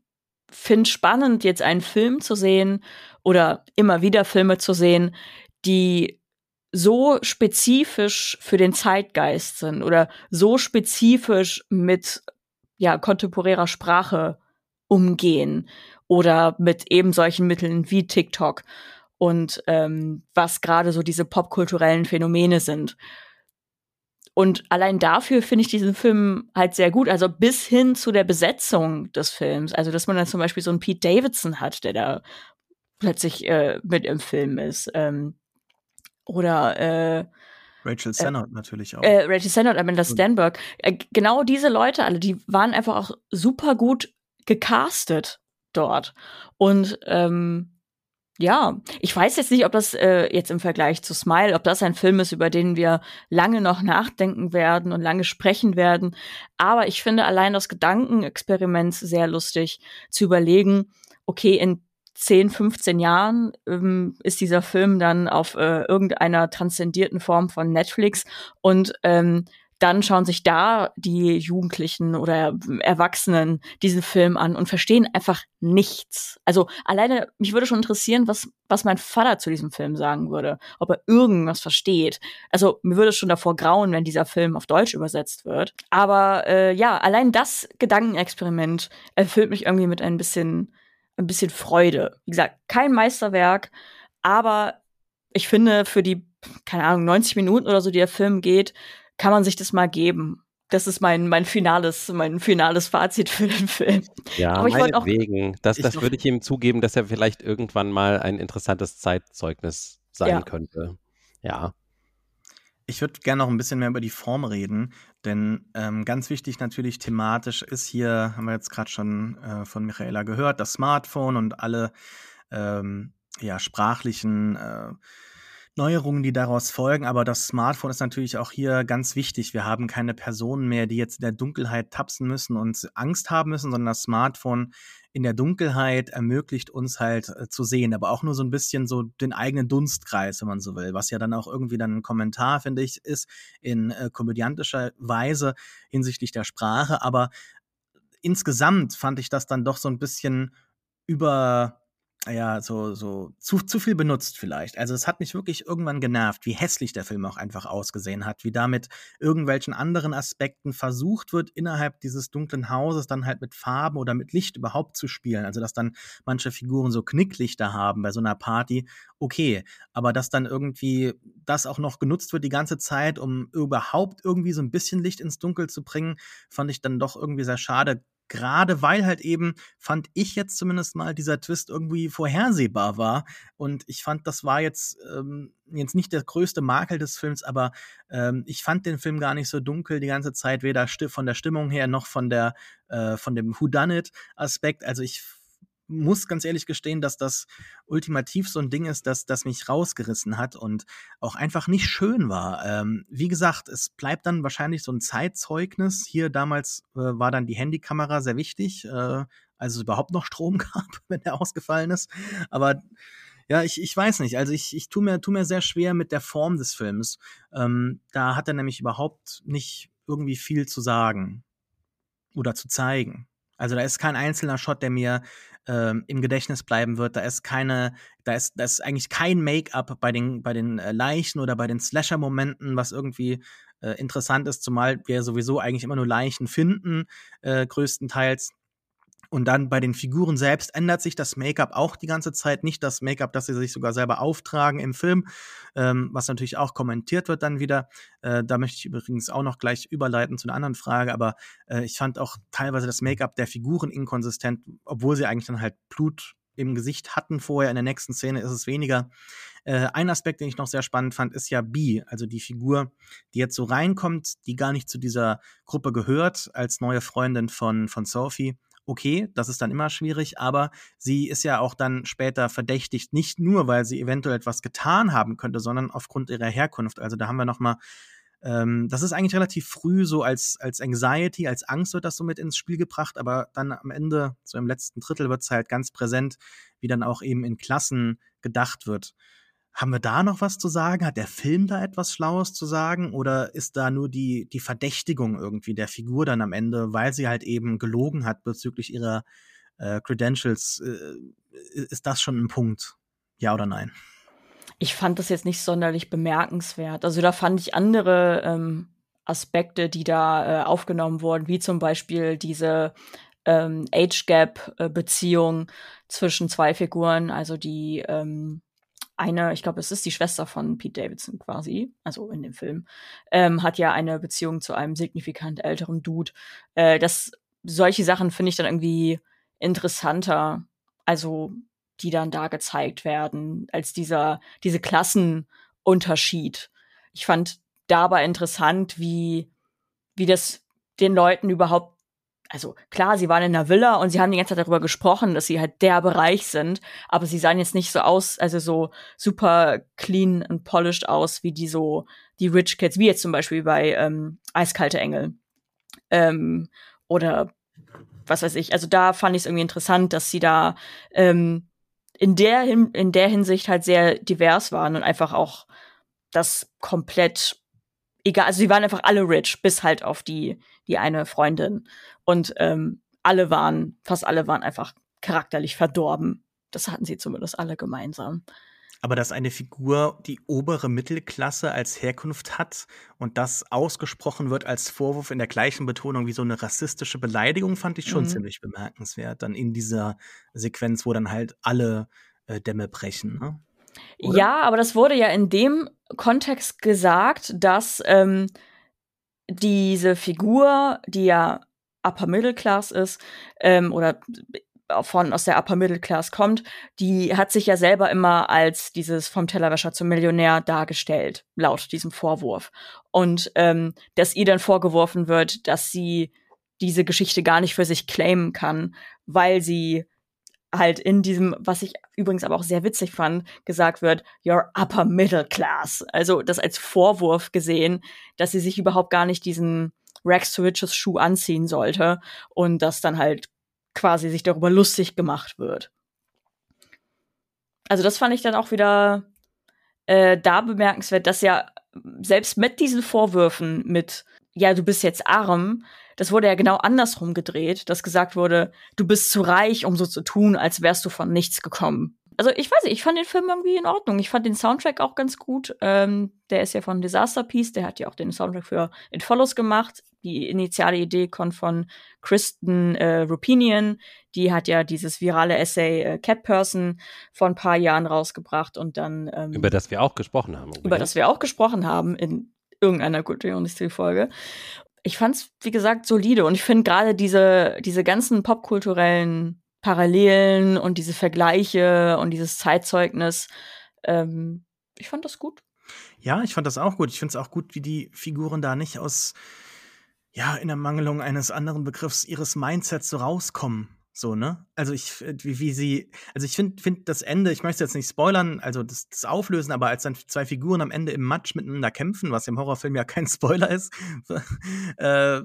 finde spannend, jetzt einen Film zu sehen oder immer wieder Filme zu sehen, die so spezifisch für den Zeitgeist sind oder so spezifisch mit ja kontemporärer Sprache umgehen oder mit eben solchen Mitteln wie TikTok und ähm, was gerade so diese popkulturellen Phänomene sind. Und allein dafür finde ich diesen Film halt sehr gut. Also bis hin zu der Besetzung des Films. Also, dass man dann zum Beispiel so einen Pete Davidson hat, der da plötzlich äh, mit im Film ist. Ähm, oder äh, Rachel Sennott äh, natürlich auch. Äh, Rachel Sennott, Amanda Stenberg. Äh, genau diese Leute alle, die waren einfach auch super gut gecastet dort. Und ähm, ja, ich weiß jetzt nicht, ob das äh, jetzt im Vergleich zu Smile, ob das ein Film ist, über den wir lange noch nachdenken werden und lange sprechen werden. Aber ich finde allein das Gedankenexperiment sehr lustig zu überlegen, okay, in 10, 15 Jahren ähm, ist dieser Film dann auf äh, irgendeiner transzendierten Form von Netflix und ähm, dann schauen sich da die Jugendlichen oder Erwachsenen diesen Film an und verstehen einfach nichts. Also alleine, mich würde schon interessieren, was, was mein Vater zu diesem Film sagen würde, ob er irgendwas versteht. Also mir würde es schon davor grauen, wenn dieser Film auf Deutsch übersetzt wird. Aber äh, ja, allein das Gedankenexperiment erfüllt mich irgendwie mit ein bisschen ein bisschen Freude. Wie gesagt, kein Meisterwerk, aber ich finde, für die, keine Ahnung, 90 Minuten oder so, die der Film geht, kann man sich das mal geben. Das ist mein, mein finales, mein finales Fazit für den Film. Ja, aber ich meinetwegen. Das, das würde ich ihm zugeben, dass er vielleicht irgendwann mal ein interessantes Zeitzeugnis sein ja. könnte. Ja. Ich würde gerne noch ein bisschen mehr über die Form reden, denn ähm, ganz wichtig natürlich thematisch ist hier, haben wir jetzt gerade schon äh, von Michaela gehört, das Smartphone und alle ähm, ja, sprachlichen äh, Neuerungen, die daraus folgen. Aber das Smartphone ist natürlich auch hier ganz wichtig. Wir haben keine Personen mehr, die jetzt in der Dunkelheit tapsen müssen und Angst haben müssen, sondern das Smartphone in der Dunkelheit ermöglicht uns halt äh, zu sehen, aber auch nur so ein bisschen so den eigenen Dunstkreis, wenn man so will, was ja dann auch irgendwie dann ein Kommentar, finde ich, ist in äh, komödiantischer Weise hinsichtlich der Sprache, aber insgesamt fand ich das dann doch so ein bisschen über ja, so, so zu, zu viel benutzt vielleicht. Also es hat mich wirklich irgendwann genervt, wie hässlich der Film auch einfach ausgesehen hat, wie damit irgendwelchen anderen Aspekten versucht wird, innerhalb dieses dunklen Hauses dann halt mit Farben oder mit Licht überhaupt zu spielen. Also dass dann manche Figuren so Knicklichter haben bei so einer Party, okay. Aber dass dann irgendwie das auch noch genutzt wird die ganze Zeit, um überhaupt irgendwie so ein bisschen Licht ins Dunkel zu bringen, fand ich dann doch irgendwie sehr schade gerade weil halt eben, fand ich jetzt zumindest mal, dieser Twist irgendwie vorhersehbar war. Und ich fand, das war jetzt, ähm, jetzt nicht der größte Makel des Films, aber ähm, ich fand den Film gar nicht so dunkel die ganze Zeit, weder von der Stimmung her noch von der, äh, von dem Whodunit-Aspekt. Also ich muss ganz ehrlich gestehen, dass das ultimativ so ein Ding ist, dass das mich rausgerissen hat und auch einfach nicht schön war. Ähm, wie gesagt, es bleibt dann wahrscheinlich so ein Zeitzeugnis. Hier damals äh, war dann die Handykamera sehr wichtig, äh, als es überhaupt noch Strom gab, wenn der ausgefallen ist. Aber ja, ich, ich weiß nicht. Also ich, ich tue mir, tu mir sehr schwer mit der Form des Films. Ähm, da hat er nämlich überhaupt nicht irgendwie viel zu sagen oder zu zeigen. Also da ist kein einzelner Shot, der mir ähm, im Gedächtnis bleiben wird. Da ist keine, da ist, da ist eigentlich kein Make-up bei den, bei den äh, Leichen oder bei den Slasher-Momenten, was irgendwie äh, interessant ist, zumal wir sowieso eigentlich immer nur Leichen finden, äh, größtenteils. Und dann bei den Figuren selbst ändert sich das Make-up auch die ganze Zeit. Nicht das Make-up, das sie sich sogar selber auftragen im Film, ähm, was natürlich auch kommentiert wird dann wieder. Äh, da möchte ich übrigens auch noch gleich überleiten zu einer anderen Frage. Aber äh, ich fand auch teilweise das Make-up der Figuren inkonsistent, obwohl sie eigentlich dann halt Blut im Gesicht hatten vorher. In der nächsten Szene ist es weniger. Äh, ein Aspekt, den ich noch sehr spannend fand, ist ja B, also die Figur, die jetzt so reinkommt, die gar nicht zu dieser Gruppe gehört, als neue Freundin von, von Sophie okay, das ist dann immer schwierig, aber sie ist ja auch dann später verdächtigt, nicht nur, weil sie eventuell etwas getan haben könnte, sondern aufgrund ihrer Herkunft. Also da haben wir nochmal, ähm, das ist eigentlich relativ früh so als, als Anxiety, als Angst wird das so mit ins Spiel gebracht, aber dann am Ende, so im letzten Drittel, wird es halt ganz präsent, wie dann auch eben in Klassen gedacht wird. Haben wir da noch was zu sagen? Hat der Film da etwas Schlaues zu sagen? Oder ist da nur die, die Verdächtigung irgendwie der Figur dann am Ende, weil sie halt eben gelogen hat bezüglich ihrer äh, Credentials? Äh, ist das schon ein Punkt? Ja oder nein? Ich fand das jetzt nicht sonderlich bemerkenswert. Also da fand ich andere ähm, Aspekte, die da äh, aufgenommen wurden, wie zum Beispiel diese ähm, Age Gap äh, zwischen zwei Figuren, also die ähm, eine, ich glaube, es ist die Schwester von Pete Davidson quasi, also in dem Film, ähm, hat ja eine Beziehung zu einem signifikant älteren Dude. Äh, das, solche Sachen finde ich dann irgendwie interessanter, also die dann da gezeigt werden, als dieser, diese Klassenunterschied. Ich fand dabei interessant, wie, wie das den Leuten überhaupt also klar, sie waren in einer Villa und sie haben die ganze Zeit darüber gesprochen, dass sie halt der Bereich sind, aber sie sahen jetzt nicht so aus, also so super clean und polished aus, wie die so, die Rich Kids, wie jetzt zum Beispiel bei ähm, Eiskalte Engel. Ähm, oder was weiß ich. Also da fand ich es irgendwie interessant, dass sie da ähm, in der in der Hinsicht halt sehr divers waren und einfach auch das komplett egal, also sie waren einfach alle rich, bis halt auf die, die eine Freundin. Und ähm, alle waren, fast alle waren einfach charakterlich verdorben. Das hatten sie zumindest alle gemeinsam. Aber dass eine Figur die obere Mittelklasse als Herkunft hat und das ausgesprochen wird als Vorwurf in der gleichen Betonung wie so eine rassistische Beleidigung, fand ich schon mhm. ziemlich bemerkenswert. Dann in dieser Sequenz, wo dann halt alle äh, Dämme brechen. Ne? Oder? Ja, aber das wurde ja in dem Kontext gesagt, dass ähm, diese Figur, die ja Upper Middle Class ist, ähm, oder von aus der Upper Middle Class kommt, die hat sich ja selber immer als dieses vom Tellerwäscher zum Millionär dargestellt, laut diesem Vorwurf. Und ähm, dass ihr dann vorgeworfen wird, dass sie diese Geschichte gar nicht für sich claimen kann, weil sie halt in diesem, was ich übrigens aber auch sehr witzig fand, gesagt wird, you're upper middle class. Also das als Vorwurf gesehen, dass sie sich überhaupt gar nicht diesen Rex to Riches Schuh anziehen sollte und dass dann halt quasi sich darüber lustig gemacht wird. Also das fand ich dann auch wieder äh, da bemerkenswert, dass ja selbst mit diesen Vorwürfen mit ja, du bist jetzt arm, das wurde ja genau andersrum gedreht, dass gesagt wurde, du bist zu reich, um so zu tun, als wärst du von nichts gekommen. Also ich weiß nicht, ich fand den Film irgendwie in Ordnung. Ich fand den Soundtrack auch ganz gut. Ähm, der ist ja von Disaster Piece, der hat ja auch den Soundtrack für It Follows gemacht. Die initiale Idee kommt von Kristen äh, Rupinian. Die hat ja dieses virale Essay äh, Cat Person vor ein paar Jahren rausgebracht und dann ähm, über das wir auch gesprochen haben. Über das wir auch gesprochen haben in irgendeiner Kulturindustrie-Folge. Ich fand's, wie gesagt, solide und ich finde gerade diese, diese ganzen popkulturellen Parallelen und diese Vergleiche und dieses Zeitzeugnis, ähm, ich fand das gut. Ja, ich fand das auch gut. Ich finde es auch gut, wie die Figuren da nicht aus, ja, in der Mangelung eines anderen Begriffs ihres Mindsets so rauskommen. So, ne? Also ich, wie, wie sie, also ich finde find das Ende, ich möchte jetzt nicht spoilern, also das, das, auflösen, aber als dann zwei Figuren am Ende im Match miteinander kämpfen, was im Horrorfilm ja kein Spoiler ist, äh,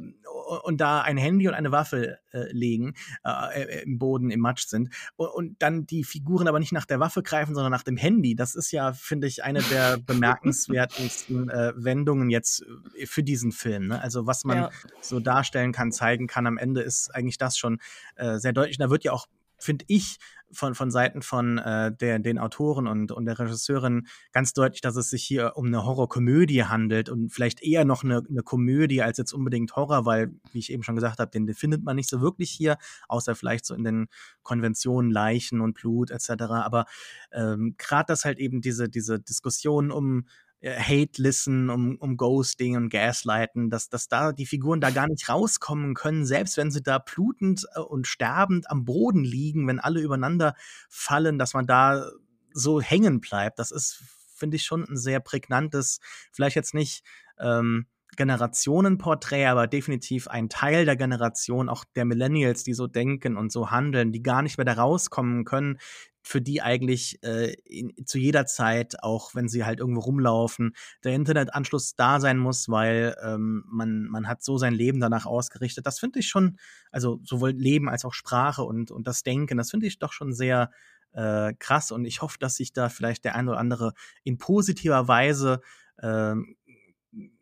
und da ein Handy und eine Waffe äh, legen, äh, äh, im Boden im Match sind, und, und, dann die Figuren aber nicht nach der Waffe greifen, sondern nach dem Handy, das ist ja, finde ich, eine der bemerkenswertesten äh, Wendungen jetzt für diesen Film. Ne? Also was man ja. so darstellen kann, zeigen kann, am Ende ist eigentlich das schon äh, sehr deutlich. Da wird ja auch finde ich, von, von Seiten von äh, der, den Autoren und, und der Regisseurin ganz deutlich, dass es sich hier um eine Horrorkomödie handelt und vielleicht eher noch eine, eine Komödie als jetzt unbedingt Horror, weil, wie ich eben schon gesagt habe, den, findet man nicht so wirklich hier, außer vielleicht so in den Konventionen Leichen und Blut etc. Aber ähm, gerade das halt eben diese, diese Diskussion um Hate-Listen, um, um Ghosting und Gaslighten, dass, dass da die Figuren da gar nicht rauskommen können, selbst wenn sie da blutend äh, und sterbend am Boden liegen, wenn alle übereinander fallen, dass man da so hängen bleibt. Das ist, finde ich, schon ein sehr prägnantes, vielleicht jetzt nicht ähm, Generationenporträt, aber definitiv ein Teil der Generation, auch der Millennials, die so denken und so handeln, die gar nicht mehr da rauskommen können, für die eigentlich äh, in, zu jeder Zeit, auch wenn sie halt irgendwo rumlaufen, der Internetanschluss da sein muss, weil ähm, man, man hat so sein Leben danach ausgerichtet. Das finde ich schon, also sowohl Leben als auch Sprache und, und das Denken, das finde ich doch schon sehr äh, krass und ich hoffe, dass sich da vielleicht der ein oder andere in positiver Weise äh,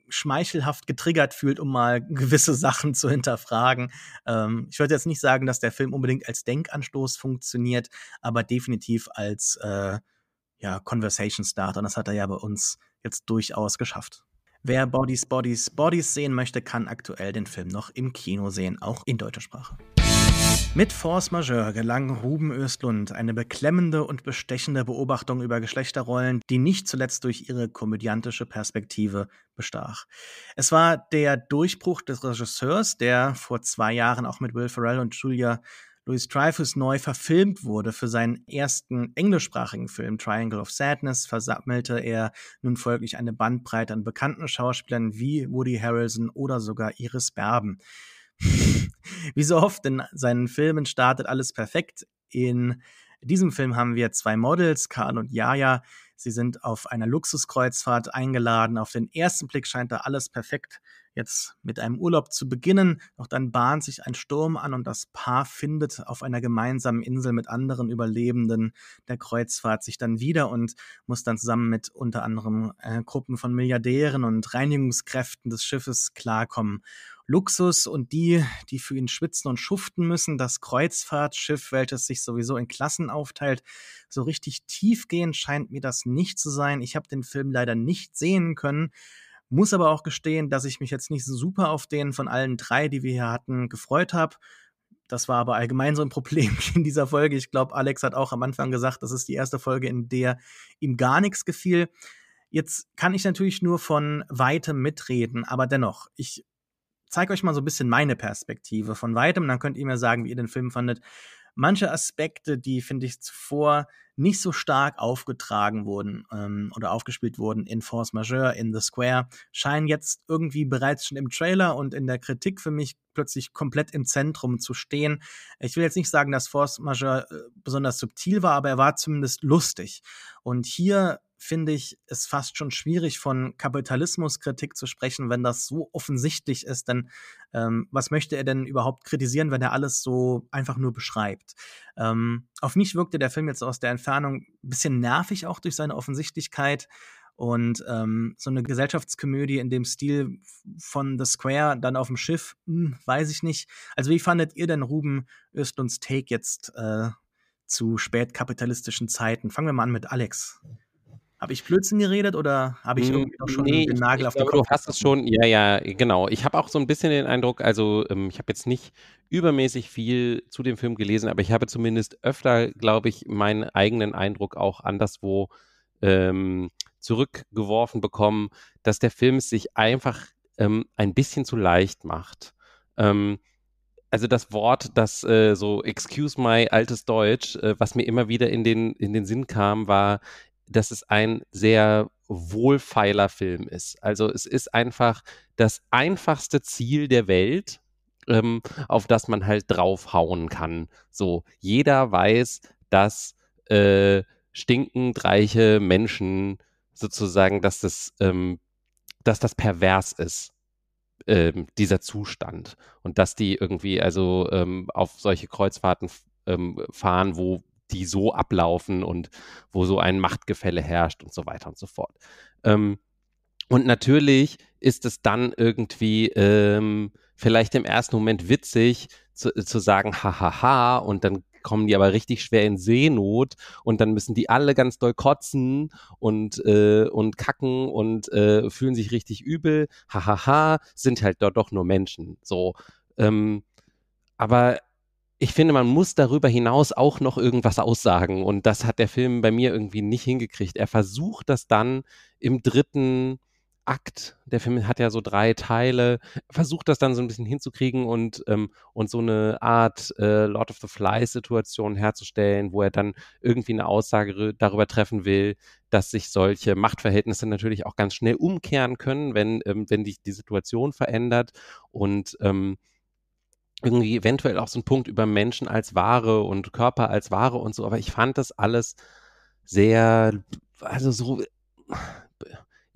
schmeichelhaft getriggert fühlt, um mal gewisse Sachen zu hinterfragen. Ähm, ich würde jetzt nicht sagen, dass der Film unbedingt als Denkanstoß funktioniert, aber definitiv als äh, ja, Conversation Starter. Und das hat er ja bei uns jetzt durchaus geschafft. Wer Bodies, Bodies, Bodies sehen möchte, kann aktuell den Film noch im Kino sehen, auch in deutscher Sprache. Mit Force Majeure gelang Ruben Östlund eine beklemmende und bestechende Beobachtung über Geschlechterrollen, die nicht zuletzt durch ihre komödiantische Perspektive bestach. Es war der Durchbruch des Regisseurs, der vor zwei Jahren auch mit Will Ferrell und Julia Louis Dreyfus neu verfilmt wurde. Für seinen ersten englischsprachigen Film Triangle of Sadness versammelte er nun folglich eine Bandbreite an bekannten Schauspielern wie Woody Harrelson oder sogar Iris Berben. Wie so oft in seinen Filmen startet alles perfekt. In diesem Film haben wir zwei Models, Karl und Jaja. Sie sind auf einer Luxuskreuzfahrt eingeladen. Auf den ersten Blick scheint da alles perfekt jetzt mit einem Urlaub zu beginnen. Doch dann bahnt sich ein Sturm an und das Paar findet auf einer gemeinsamen Insel mit anderen Überlebenden der Kreuzfahrt sich dann wieder und muss dann zusammen mit unter anderem äh, Gruppen von Milliardären und Reinigungskräften des Schiffes klarkommen. Luxus und die, die für ihn schwitzen und schuften müssen. Das Kreuzfahrtschiff, welches sich sowieso in Klassen aufteilt, so richtig tiefgehend scheint mir das nicht zu sein. Ich habe den Film leider nicht sehen können. Muss aber auch gestehen, dass ich mich jetzt nicht super auf den von allen drei, die wir hier hatten, gefreut habe. Das war aber allgemein so ein Problem in dieser Folge. Ich glaube, Alex hat auch am Anfang gesagt, das ist die erste Folge, in der ihm gar nichts gefiel. Jetzt kann ich natürlich nur von weitem mitreden, aber dennoch, ich zeige euch mal so ein bisschen meine Perspektive von weitem, dann könnt ihr mir sagen, wie ihr den Film fandet. Manche Aspekte, die finde ich zuvor nicht so stark aufgetragen wurden ähm, oder aufgespielt wurden in Force Majeure, in The Square, scheinen jetzt irgendwie bereits schon im Trailer und in der Kritik für mich plötzlich komplett im Zentrum zu stehen. Ich will jetzt nicht sagen, dass Force Majeure äh, besonders subtil war, aber er war zumindest lustig. Und hier finde ich es fast schon schwierig, von Kapitalismuskritik zu sprechen, wenn das so offensichtlich ist. Denn ähm, was möchte er denn überhaupt kritisieren, wenn er alles so einfach nur beschreibt? Ähm, auf mich wirkte der Film jetzt aus der Entfernung ein bisschen nervig, auch durch seine Offensichtlichkeit. Und ähm, so eine Gesellschaftskomödie in dem Stil von The Square dann auf dem Schiff, hm, weiß ich nicht. Also wie fandet ihr denn Ruben Östlunds Take jetzt äh, zu spätkapitalistischen Zeiten? Fangen wir mal an mit Alex. Habe ich Blödsinn geredet oder habe ich hm, irgendwie doch schon nee, den Nagel ich, auf den Kopf? Du hast es schon, ja, ja, genau. Ich habe auch so ein bisschen den Eindruck, also ähm, ich habe jetzt nicht übermäßig viel zu dem Film gelesen, aber ich habe zumindest öfter, glaube ich, meinen eigenen Eindruck auch anderswo ähm, zurückgeworfen bekommen, dass der Film es sich einfach ähm, ein bisschen zu leicht macht. Ähm, also das Wort, das äh, so excuse my altes Deutsch, äh, was mir immer wieder in den, in den Sinn kam, war dass es ein sehr wohlfeiler Film ist. Also es ist einfach das einfachste Ziel der Welt, ähm, auf das man halt draufhauen kann. So, jeder weiß, dass äh, stinkend reiche Menschen sozusagen, dass das, ähm, dass das pervers ist. Ähm, dieser Zustand und dass die irgendwie also ähm, auf solche Kreuzfahrten ähm, fahren, wo die so ablaufen und wo so ein Machtgefälle herrscht und so weiter und so fort. Ähm, und natürlich ist es dann irgendwie ähm, vielleicht im ersten Moment witzig zu, zu sagen, hahaha, und dann kommen die aber richtig schwer in Seenot und dann müssen die alle ganz doll kotzen und, äh, und kacken und äh, fühlen sich richtig übel. Hahaha, sind halt dort doch nur Menschen. So. Ähm, aber ich finde, man muss darüber hinaus auch noch irgendwas aussagen. Und das hat der Film bei mir irgendwie nicht hingekriegt. Er versucht das dann im dritten Akt, der Film hat ja so drei Teile, versucht das dann so ein bisschen hinzukriegen und, ähm, und so eine Art äh, Lord of the Flies-Situation herzustellen, wo er dann irgendwie eine Aussage darüber treffen will, dass sich solche Machtverhältnisse natürlich auch ganz schnell umkehren können, wenn, ähm, wenn die, die Situation verändert. Und ähm, irgendwie eventuell auch so ein Punkt über Menschen als Ware und Körper als Ware und so, aber ich fand das alles sehr, also so,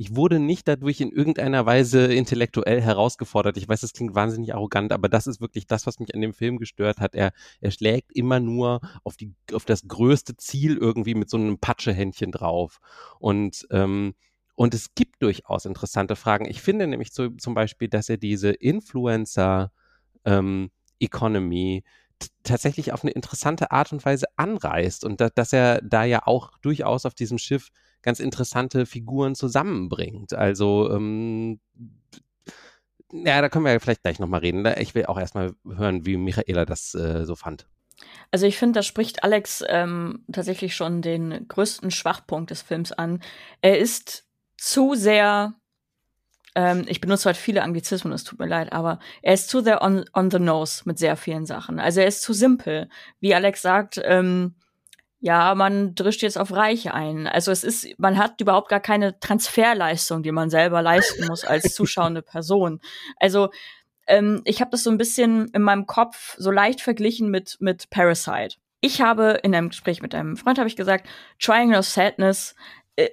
ich wurde nicht dadurch in irgendeiner Weise intellektuell herausgefordert. Ich weiß, das klingt wahnsinnig arrogant, aber das ist wirklich das, was mich an dem Film gestört hat. Er, er schlägt immer nur auf die, auf das größte Ziel irgendwie mit so einem Patschehändchen drauf. Und, ähm, und es gibt durchaus interessante Fragen. Ich finde nämlich zu, zum Beispiel, dass er diese Influencer, ähm, Economy tatsächlich auf eine interessante Art und Weise anreißt und da, dass er da ja auch durchaus auf diesem Schiff ganz interessante Figuren zusammenbringt. Also ähm, ja, da können wir ja vielleicht gleich nochmal reden. Ich will auch erstmal hören, wie Michaela das äh, so fand. Also ich finde, da spricht Alex ähm, tatsächlich schon den größten Schwachpunkt des Films an. Er ist zu sehr ähm, ich benutze heute viele Anglizismen, es tut mir leid, aber er ist zu sehr on, on the nose mit sehr vielen Sachen. Also er ist zu simpel. Wie Alex sagt, ähm, ja, man drischt jetzt auf Reiche ein. Also es ist, man hat überhaupt gar keine Transferleistung, die man selber leisten muss als zuschauende Person. Also ähm, ich habe das so ein bisschen in meinem Kopf so leicht verglichen mit mit Parasite. Ich habe in einem Gespräch mit einem Freund habe ich gesagt, Triangle of Sadness äh,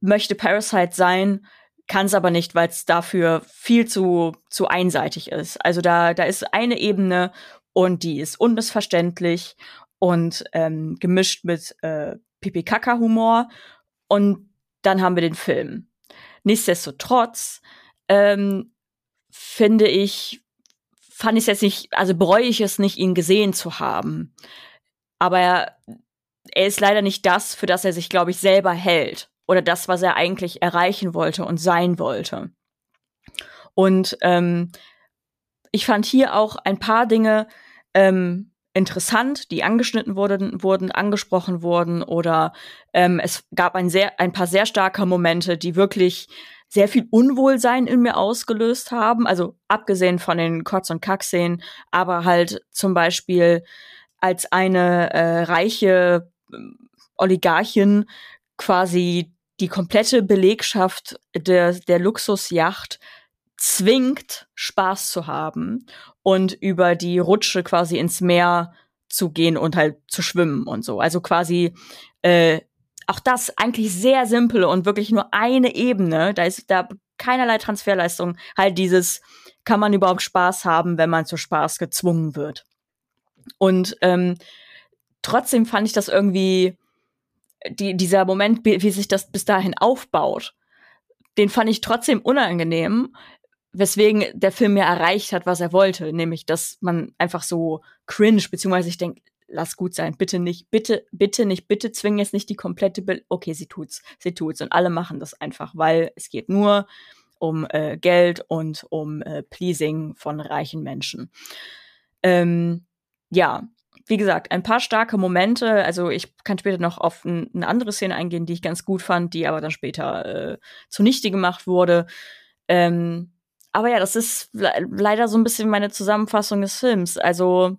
möchte Parasite sein, kann es aber nicht, weil es dafür viel zu, zu einseitig ist. Also da, da ist eine Ebene und die ist unmissverständlich und ähm, gemischt mit äh, Pipi-Kaka-Humor und dann haben wir den Film. Nichtsdestotrotz ähm, finde ich, fand ich es jetzt nicht, also bereue ich es nicht, ihn gesehen zu haben. Aber er, er ist leider nicht das, für das er sich, glaube ich, selber hält oder das, was er eigentlich erreichen wollte und sein wollte. Und ähm, ich fand hier auch ein paar Dinge ähm, interessant, die angeschnitten wurden, wurden, angesprochen wurden oder ähm, es gab ein sehr, ein paar sehr starke Momente, die wirklich sehr viel Unwohlsein in mir ausgelöst haben. Also abgesehen von den Kotz- und Kack-Szenen, aber halt zum Beispiel als eine äh, reiche ähm, Oligarchin quasi die komplette Belegschaft der, der Luxusjacht zwingt, Spaß zu haben und über die Rutsche quasi ins Meer zu gehen und halt zu schwimmen und so. Also quasi äh, auch das eigentlich sehr simpel und wirklich nur eine Ebene. Da ist da keinerlei Transferleistung. Halt dieses, kann man überhaupt Spaß haben, wenn man zu Spaß gezwungen wird. Und ähm, trotzdem fand ich das irgendwie die, dieser Moment, wie sich das bis dahin aufbaut, den fand ich trotzdem unangenehm, weswegen der Film ja erreicht hat, was er wollte, nämlich, dass man einfach so cringe, beziehungsweise ich denke, lass gut sein, bitte nicht, bitte, bitte nicht, bitte zwingen jetzt nicht die komplette, Be okay, sie tut's, sie tut's und alle machen das einfach, weil es geht nur um äh, Geld und um äh, Pleasing von reichen Menschen. Ähm, ja, wie gesagt, ein paar starke Momente. Also ich kann später noch auf ein, eine andere Szene eingehen, die ich ganz gut fand, die aber dann später äh, zunichte gemacht wurde. Ähm, aber ja, das ist le leider so ein bisschen meine Zusammenfassung des Films. Also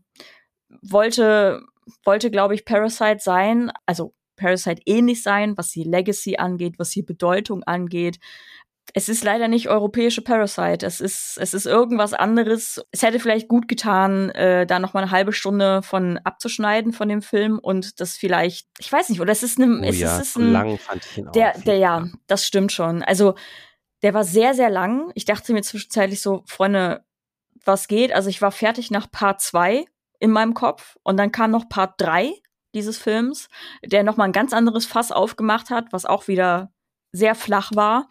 wollte, wollte, glaube ich, Parasite sein, also Parasite ähnlich sein, was die Legacy angeht, was die Bedeutung angeht. Es ist leider nicht europäische Parasite. Es ist, es ist irgendwas anderes. Es hätte vielleicht gut getan, äh, da noch mal eine halbe Stunde von abzuschneiden von dem Film und das vielleicht, ich weiß nicht, oder es ist eine, Oh es ja, ist ein, lang fand ich ihn auch. der, viel der, ja, das stimmt schon. Also, der war sehr, sehr lang. Ich dachte mir zwischenzeitlich so, Freunde, was geht? Also, ich war fertig nach Part 2 in meinem Kopf und dann kam noch Part 3 dieses Films, der noch mal ein ganz anderes Fass aufgemacht hat, was auch wieder sehr flach war.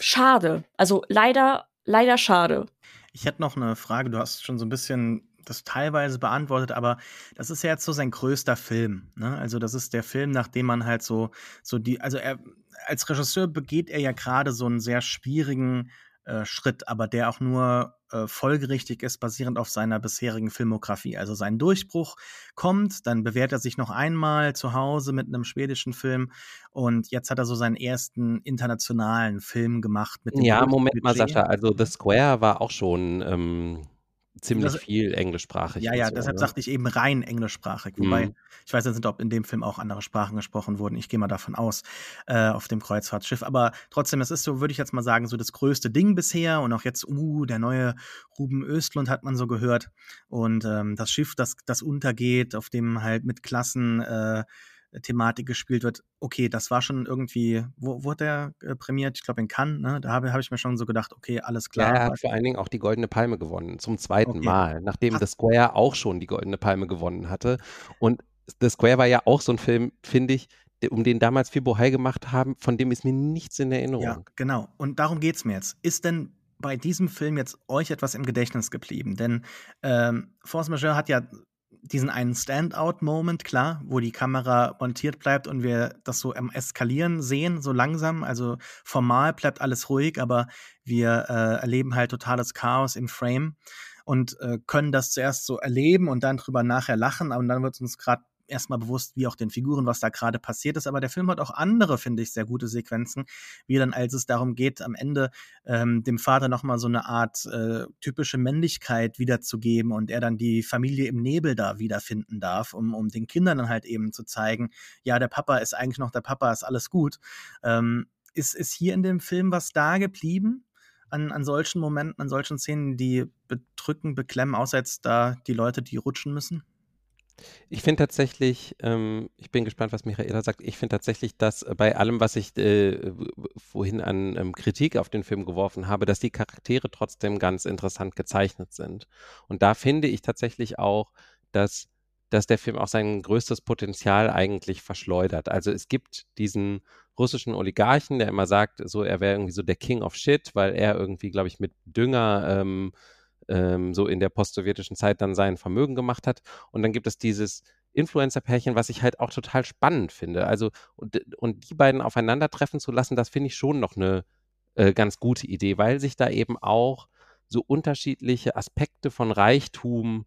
Schade. Also, leider, leider schade. Ich hätte noch eine Frage. Du hast schon so ein bisschen das teilweise beantwortet, aber das ist ja jetzt so sein größter Film. Ne? Also das ist der Film, nachdem man halt so, so die, also er als Regisseur begeht er ja gerade so einen sehr schwierigen äh, Schritt, aber der auch nur äh, folgerichtig ist, basierend auf seiner bisherigen Filmografie. Also sein Durchbruch kommt, dann bewährt er sich noch einmal zu Hause mit einem schwedischen Film und jetzt hat er so seinen ersten internationalen Film gemacht mit dem Ja, Moment mal, Budget. Sascha. Also The Square war auch schon ähm, ziemlich Das- viel englischsprachig. Ja, ja, so, deshalb ne? sagte ich eben rein englischsprachig. Wobei, Mhm. ich weiß jetzt nicht, ob in dem Film auch andere Sprachen gesprochen wurden. Ich gehe mal davon aus, äh, auf dem Kreuzfahrtschiff. Aber trotzdem, das ist so, würde ich jetzt mal sagen, so das größte Ding bisher. Und auch jetzt, uh, der neue Ruben Östlund hat man so gehört. Und ähm, das Schiff, das, das untergeht, auf dem halt mit Klassen äh, Thematik gespielt wird. Okay, das war schon irgendwie, wo wurde der äh, prämiert? Ich glaube in Cannes, ne? Da habe hab ich mir schon so gedacht, okay, alles Ja, klar. er hat vor allen Dingen auch die Goldene Palme gewonnen, zum zweiten Okay. Mal, nachdem Hast- The Square auch schon die Goldene Palme gewonnen hatte. Und The Square war ja auch so ein Film, finde ich, um den damals viel Bohai gemacht haben, von dem ist mir nichts in Erinnerung. Ja, genau. Und darum geht's mir jetzt. Ist denn bei diesem Film jetzt euch etwas im Gedächtnis geblieben? Denn ähm, Force Majeure hat ja diesen einen Standout-Moment, klar, wo die Kamera montiert bleibt und wir das so am Eskalieren sehen, so langsam. Also formal bleibt alles ruhig, aber wir äh, erleben halt totales Chaos im Frame und äh, können das zuerst so erleben und dann drüber nachher lachen, aber dann wird uns gerade erstmal bewusst, wie auch den Figuren, was da gerade passiert ist. Aber der Film hat auch andere, finde ich, sehr gute Sequenzen, wie dann, als es darum geht, am Ende ähm, dem Vater nochmal so eine Art äh, typische Männlichkeit wiederzugeben und er dann die Familie im Nebel da wiederfinden darf, um, um den Kindern dann halt eben zu zeigen, ja, der Papa ist eigentlich noch der Papa, ist alles gut. Ähm, ist, ist hier in dem Film was da geblieben? An, an solchen Momenten, an solchen Szenen, die bedrücken, beklemmen, außer jetzt da die Leute, die rutschen müssen? Ich finde tatsächlich, ähm, ich bin gespannt, was Michaela sagt. Ich finde tatsächlich, dass äh, bei allem, was ich äh, vorhin an ähm, Kritik auf den Film geworfen habe, dass die Charaktere trotzdem ganz interessant gezeichnet sind. Und da finde ich tatsächlich auch, dass, dass der Film auch sein größtes Potenzial eigentlich verschleudert. Also es gibt diesen russischen Oligarchen, der immer sagt, so er wäre irgendwie so der King of Shit, weil er irgendwie, glaube ich, mit Dünger ähm, ähm, so in der postsowjetischen Zeit dann sein Vermögen gemacht hat. Und dann gibt es dieses Influencer-Pärchen, was ich halt auch total spannend finde. Also, und, und die beiden aufeinandertreffen zu lassen, das finde ich schon noch eine äh, ganz gute Idee, weil sich da eben auch so unterschiedliche Aspekte von Reichtum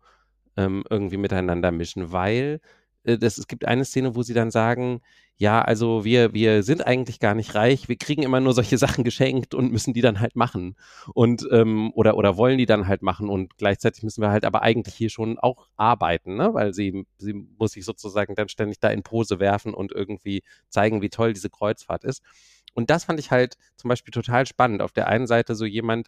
ähm, irgendwie miteinander mischen, weil das, es gibt eine Szene, wo sie dann sagen, ja, also wir, wir sind eigentlich gar nicht reich, wir kriegen immer nur solche Sachen geschenkt und müssen die dann halt machen. Und ähm, oder, oder wollen die dann halt machen und gleichzeitig müssen wir halt aber eigentlich hier schon auch arbeiten, ne? Weil sie, sie muss sich sozusagen dann ständig da in Pose werfen und irgendwie zeigen, wie toll diese Kreuzfahrt ist. Und das fand ich halt zum Beispiel total spannend. Auf der einen Seite so jemand,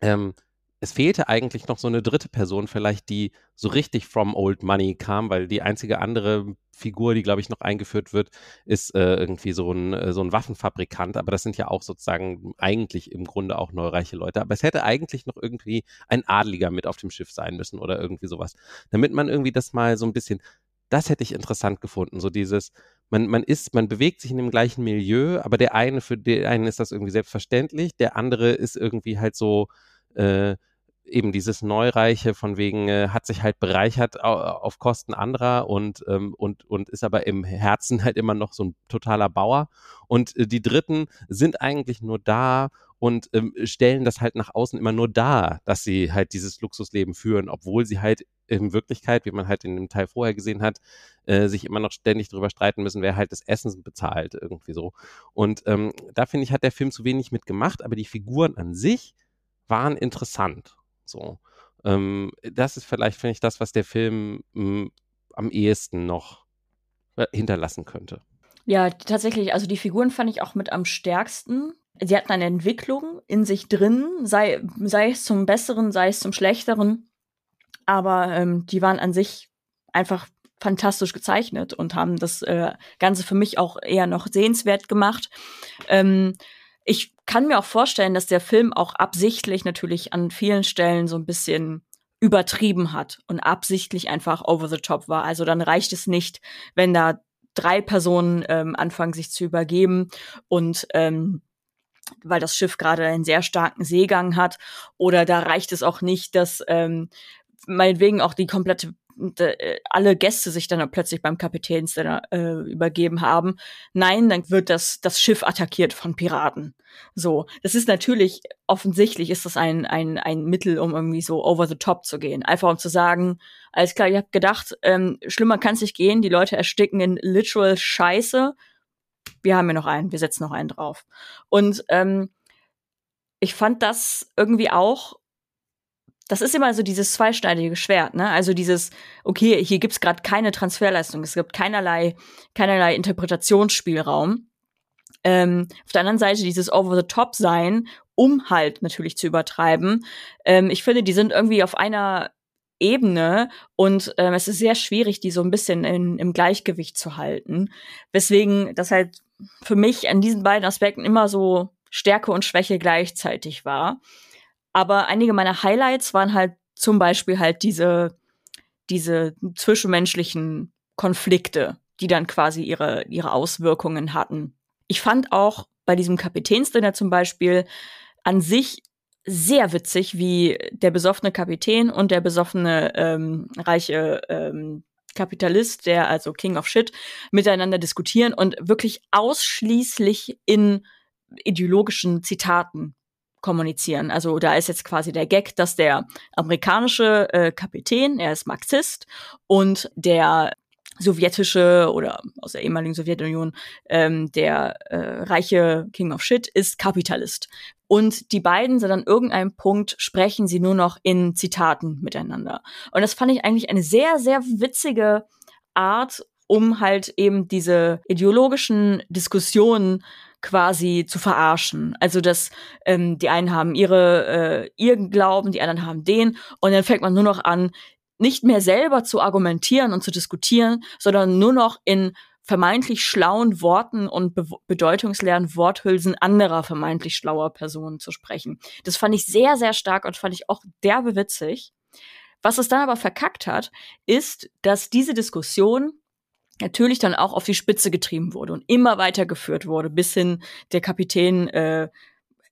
ähm, es fehlte eigentlich noch so eine dritte Person, vielleicht die so richtig from Old Money kam, weil die einzige andere Figur, die glaube ich noch eingeführt wird, ist äh, irgendwie so ein, äh, so ein Waffenfabrikant. Aber das sind ja auch sozusagen eigentlich im Grunde auch neureiche Leute. Aber es hätte eigentlich noch irgendwie ein Adliger mit auf dem Schiff sein müssen oder irgendwie sowas, damit man irgendwie das mal so ein bisschen das hätte ich interessant gefunden. So dieses, man, man ist, man bewegt sich in dem gleichen Milieu, aber der eine, für den einen ist das irgendwie selbstverständlich, der andere ist irgendwie halt so, äh, eben dieses Neureiche von wegen äh, hat sich halt bereichert auf Kosten anderer und, ähm, und, und ist aber im Herzen halt immer noch so ein totaler Bauer. Und äh, die Dritten sind eigentlich nur da und ähm, stellen das halt nach außen immer nur dar, dass sie halt dieses Luxusleben führen, obwohl sie halt in Wirklichkeit, wie man halt in dem Teil vorher gesehen hat, äh, sich immer noch ständig darüber streiten müssen, wer halt das Essen bezahlt, irgendwie so. Und ähm, da finde ich, hat der Film zu wenig mitgemacht, aber die Figuren an sich waren interessant. So. Ähm, das ist vielleicht, finde ich, das, was der Film mh, hm, am ehesten noch äh, hinterlassen könnte. Ja, tatsächlich. Also die Figuren fand ich auch mit am stärksten. Sie hatten eine Entwicklung in sich drin, sei, sei es zum Besseren, sei es zum Schlechteren. Aber ähm, die waren an sich einfach fantastisch gezeichnet und haben das äh, Ganze für mich auch eher noch sehenswert gemacht. Ähm, ich kann mir auch vorstellen, dass der Film auch absichtlich natürlich an vielen Stellen so ein bisschen übertrieben hat und absichtlich einfach over the top war. Also dann reicht es nicht, wenn da drei Personen ähm, anfangen, sich zu übergeben und ähm, weil das Schiff gerade einen sehr starken Seegang hat. Oder da reicht es auch nicht, dass ähm, meinetwegen auch die komplette alle Gäste sich dann plötzlich beim Kapitän äh, übergeben haben. Nein, dann wird das, das Schiff attackiert von Piraten. So, das ist natürlich, offensichtlich ist das ein, ein, ein Mittel, um irgendwie so over the top zu gehen. Einfach um zu sagen, alles klar, ihr habt gedacht, ähm, schlimmer kann es nicht gehen, die Leute ersticken in literal Scheiße. Wir haben ja noch einen, wir setzen noch einen drauf. Und ähm, ich fand das irgendwie auch das ist immer so dieses zweischneidige Schwert, ne? Also dieses, okay, hier gibt's gerade keine Transferleistung, es gibt keinerlei, keinerlei Interpretationsspielraum. Ähm, auf der anderen Seite dieses Over-the-Top-Sein, um halt natürlich zu übertreiben. Ähm, ich finde, die sind irgendwie auf einer Ebene und ähm, es ist sehr schwierig, die so ein bisschen in, im Gleichgewicht zu halten. Weswegen das halt für mich an diesen beiden Aspekten immer so Stärke und Schwäche gleichzeitig war. Aber einige meiner Highlights waren halt zum Beispiel halt diese, diese zwischenmenschlichen Konflikte, die dann quasi ihre, ihre Auswirkungen hatten. Ich fand auch bei diesem Kapitänsdinner zum Beispiel an sich sehr witzig, wie der besoffene Kapitän und der besoffene ähm, reiche ähm, Kapitalist, der also King of Shit, miteinander diskutieren und wirklich ausschließlich in ideologischen Zitaten kommunizieren. Also da ist jetzt quasi der Gag, dass der amerikanische äh, Kapitän, er ist Marxist und der sowjetische oder aus der ehemaligen Sowjetunion ähm, der äh, reiche King of Shit ist Kapitalist. Und die beiden sind an irgendeinem Punkt sprechen sie nur noch in Zitaten miteinander. Und das fand ich eigentlich eine sehr, sehr witzige Art, um halt eben diese ideologischen Diskussionen quasi zu verarschen. Also dass ähm, die einen haben ihre äh, ihren Glauben, die anderen haben den und dann fängt man nur noch an, nicht mehr selber zu argumentieren und zu diskutieren, sondern nur noch in vermeintlich schlauen Worten und be bedeutungsleeren Worthülsen anderer vermeintlich schlauer Personen zu sprechen. Das fand ich sehr, sehr stark und fand ich auch derbe witzig. Was es dann aber verkackt hat, ist, dass diese Diskussion natürlich dann auch auf die Spitze getrieben wurde und immer weitergeführt wurde, bis hin der Kapitän äh,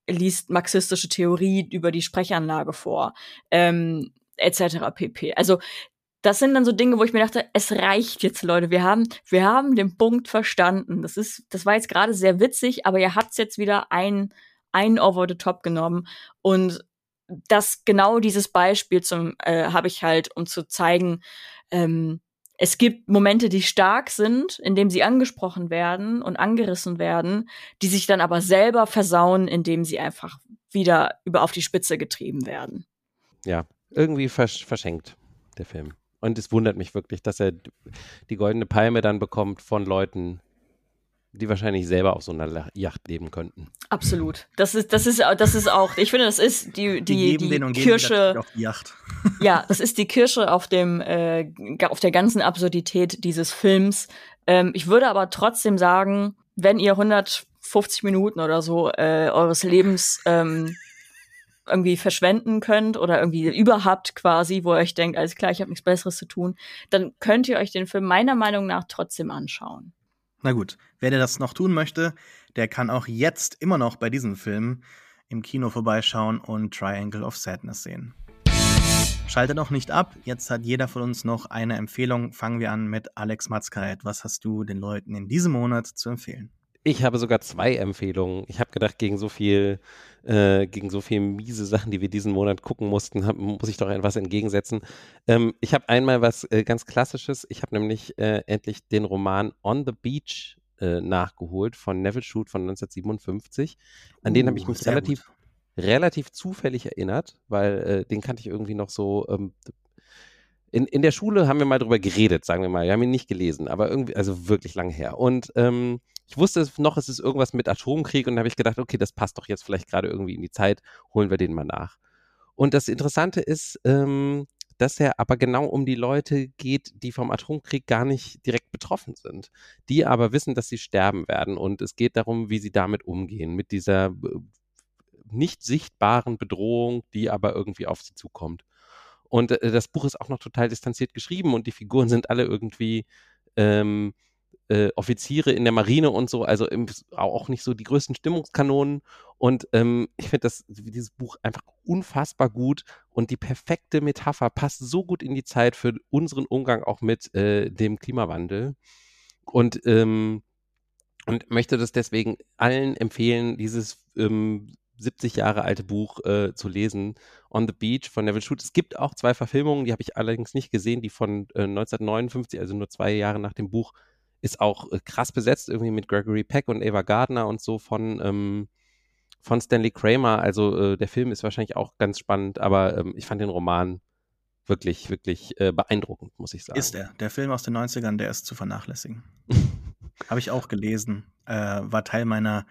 liest marxistische Theorie über die Sprechanlage vor, ähm, etc. pp. Also das sind dann so Dinge, wo ich mir dachte, es reicht jetzt, Leute. Wir haben, wir haben den Punkt verstanden. Das ist, das war jetzt gerade sehr witzig, aber ihr habt's jetzt wieder ein, ein over the top genommen und das genau dieses Beispiel zum äh, habe ich halt, um zu zeigen, ähm, es gibt Momente, die stark sind, indem sie angesprochen werden und angerissen werden, die sich dann aber selber versauen, indem sie einfach wieder über auf die Spitze getrieben werden. Ja, irgendwie versch verschenkt, der Film. Und es wundert mich wirklich, dass er die goldene Palme dann bekommt von Leuten, die wahrscheinlich selber auf so einer Yacht leben könnten. Absolut. Das ist, das ist, das ist auch, ich finde, das ist die, die, die, die Kirsche. Auf die Yacht. ja, das ist die Kirsche auf dem, äh, auf der ganzen Absurdität dieses Films. Ähm, ich würde aber trotzdem sagen, wenn ihr 150 Minuten oder so äh, eures Lebens ähm, irgendwie verschwenden könnt oder irgendwie überhaupt quasi, wo ihr euch denkt, alles klar, ich habe nichts Besseres zu tun, dann könnt ihr euch den Film meiner Meinung nach trotzdem anschauen. Na gut, wer das noch tun möchte, der kann auch jetzt immer noch bei diesem Film im Kino vorbeischauen und Triangle of Sadness sehen. Schalte noch nicht ab, jetzt hat jeder von uns noch eine Empfehlung. Fangen wir an mit Alex Matzkeit. Was hast du den Leuten in diesem Monat zu empfehlen? Ich habe sogar zwei Empfehlungen. Ich habe gedacht, gegen so viel, äh, gegen so viel miese Sachen, die wir diesen Monat gucken mussten, hab, muss ich doch etwas entgegensetzen. Ähm, ich habe einmal was äh, ganz Klassisches. Ich habe nämlich äh, endlich den Roman On the Beach äh, nachgeholt von Neville Shute von 1957. An uh, den habe ich mich relativ, relativ zufällig erinnert, weil äh, den kannte ich irgendwie noch so. Ähm, in, in der Schule haben wir mal drüber geredet, sagen wir mal. Wir haben ihn nicht gelesen, aber irgendwie, also wirklich lange her. Und ähm, ich wusste noch, es ist irgendwas mit Atomkrieg und da habe ich gedacht, okay, das passt doch jetzt vielleicht gerade irgendwie in die Zeit, holen wir den mal nach. Und das Interessante ist, ähm, dass er aber genau um die Leute geht, die vom Atomkrieg gar nicht direkt betroffen sind, die aber wissen, dass sie sterben werden. Und es geht darum, wie sie damit umgehen, mit dieser äh, nicht sichtbaren Bedrohung, die aber irgendwie auf sie zukommt. Und äh, das Buch ist auch noch total distanziert geschrieben und die Figuren sind alle irgendwie ähm, äh, Offiziere in der Marine und so, also im, auch nicht so die größten Stimmungskanonen. Und ähm, ich finde dieses Buch einfach unfassbar gut und die perfekte Metapher passt so gut in die Zeit für unseren Umgang auch mit äh, dem Klimawandel. Und ähm, und möchte das deswegen allen empfehlen, dieses ähm, 70 Jahre alte Buch äh, zu lesen, On the Beach von Neville Shute. Es gibt auch zwei Verfilmungen, die habe ich allerdings nicht gesehen, die von äh, 1959, also nur zwei Jahre nach dem Buch, ist auch äh, krass besetzt, irgendwie mit Gregory Peck und Ava Gardner und so von, ähm, von Stanley Kramer. Also äh, der Film ist wahrscheinlich auch ganz spannend, aber ähm, ich fand den Roman wirklich, wirklich äh, beeindruckend, muss ich sagen. Ist er. Der Film aus den 90ern, der ist zu vernachlässigen. Habe ich auch gelesen. Äh, war Teil meiner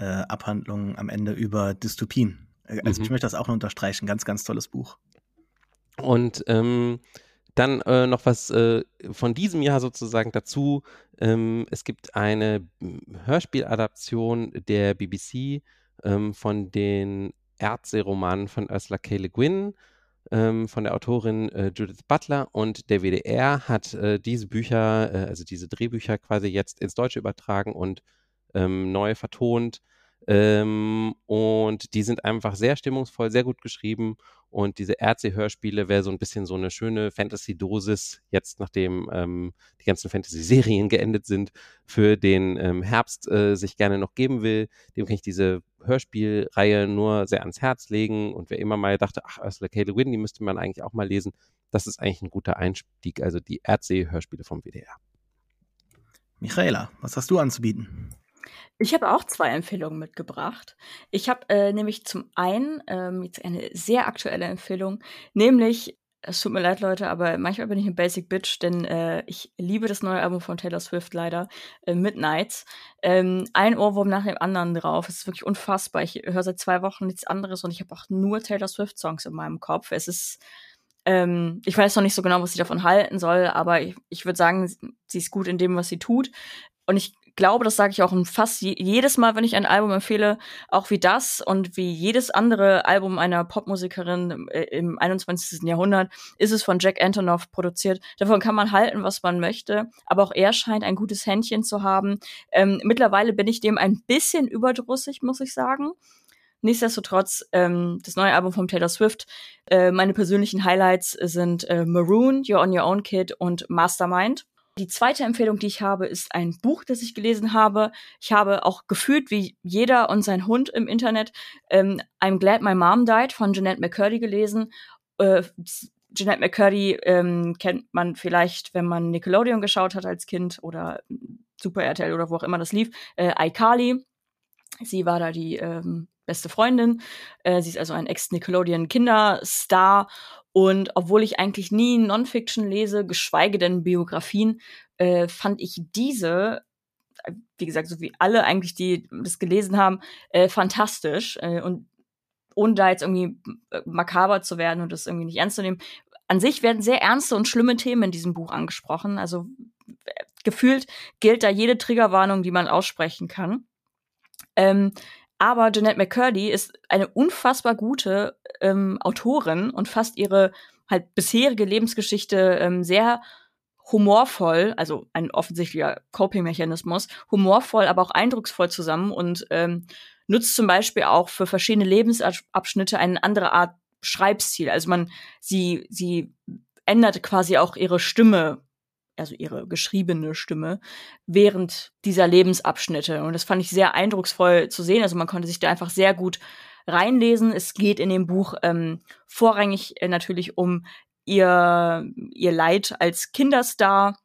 äh, Abhandlung am Ende über Dystopien. Äh, also mhm. ich möchte das auch noch unterstreichen. Ganz, ganz tolles Buch. Und ähm, dann äh, noch was äh, von diesem Jahr sozusagen dazu. Ähm, es gibt eine Hörspieladaption der BBC ähm, von den Ärzte-Romanen von Ursula K. Le Guin, ähm, von der Autorin äh, Judith Butler und der WDR hat äh, diese Bücher, äh, also diese Drehbücher quasi jetzt ins Deutsche übertragen und ähm, neu vertont. Ähm, und die sind einfach sehr stimmungsvoll, sehr gut geschrieben. Und diese Ärzte-Hörspiele wäre so ein bisschen so eine schöne Fantasy-Dosis, jetzt nachdem ähm, die ganzen Fantasy-Serien geendet sind, für den ähm, Herbst äh, sich gerne noch geben will. Dem kann ich diese Hörspielreihe nur sehr ans Herz legen. Und wer immer mal dachte, ach, Ursula K. Le Guin, die müsste man eigentlich auch mal lesen, das ist eigentlich ein guter Einstieg. Also die Ärzte-Hörspiele vom WDR. Michaela, was hast du anzubieten? Ich habe auch zwei Empfehlungen mitgebracht. Ich habe äh, nämlich zum einen ähm, jetzt eine sehr aktuelle Empfehlung, nämlich es tut mir leid, Leute, aber manchmal bin ich ein Basic Bitch, denn äh, ich liebe das neue Album von Taylor Swift leider, äh, Midnights. Ähm, ein Ohrwurm nach dem anderen drauf. Es ist wirklich unfassbar. Ich höre seit zwei Wochen nichts anderes und ich habe auch nur Taylor Swift-Songs in meinem Kopf. Es ist, ähm, ich weiß noch nicht so genau, was sie davon halten soll, aber ich, ich würde sagen, sie ist gut in dem, was sie tut. Und ich glaube, das sage ich auch fast jedes Mal, wenn ich ein Album empfehle, auch wie das und wie jedes andere Album einer Popmusikerin äh, im 21. Jahrhundert, ist es von Jack Antonoff produziert. Davon kann man halten, was man möchte, aber auch er scheint ein gutes Händchen zu haben. Ähm, mittlerweile bin ich dem ein bisschen überdrüssig, muss ich sagen. Nichtsdestotrotz, ähm, das neue Album von Taylor Swift, äh, meine persönlichen Highlights sind äh, Maroon, You're on Your Own Kid und Mastermind. Die zweite Empfehlung, die ich habe, ist ein Buch, das ich gelesen habe. Ich habe auch gefühlt wie jeder und sein Hund im Internet ähm, I'm Glad My Mom Died von Jeanette McCurdy gelesen. Äh, Jeanette McCurdy ähm, kennt man vielleicht, wenn man Nickelodeon geschaut hat als Kind oder Super RTL oder wo auch immer das lief. Äh, iCarly. Sie war da die ähm, beste Freundin. Äh, sie ist also ein Ex-Nickelodeon-Kinderstar und obwohl ich eigentlich nie Non-Fiction lese, geschweige denn Biografien, äh, fand ich diese, äh, wie gesagt, so wie alle eigentlich, die das gelesen haben, äh, fantastisch. Äh, und ohne da jetzt irgendwie äh, makaber zu werden und das irgendwie nicht ernst zu nehmen. An sich werden sehr ernste und schlimme Themen in diesem Buch angesprochen. Also äh, gefühlt gilt da jede Triggerwarnung, die man aussprechen kann. Ähm, aber Jeanette McCurdy ist eine unfassbar gute ähm, Autorin und fasst ihre halt bisherige Lebensgeschichte ähm, sehr humorvoll, also ein offensichtlicher Coping-Mechanismus, humorvoll, aber auch eindrucksvoll zusammen und ähm, nutzt zum Beispiel auch für verschiedene Lebensabschnitte eine andere Art Schreibstil. Also man, sie, sie ändert quasi auch ihre Stimme, also ihre geschriebene Stimme, während dieser Lebensabschnitte. Und das fand ich sehr eindrucksvoll zu sehen. Also man konnte sich da einfach sehr gut reinlesen. Es geht in dem Buch ähm, vorrangig äh, natürlich um ihr, ihr Leid als Kinderstar,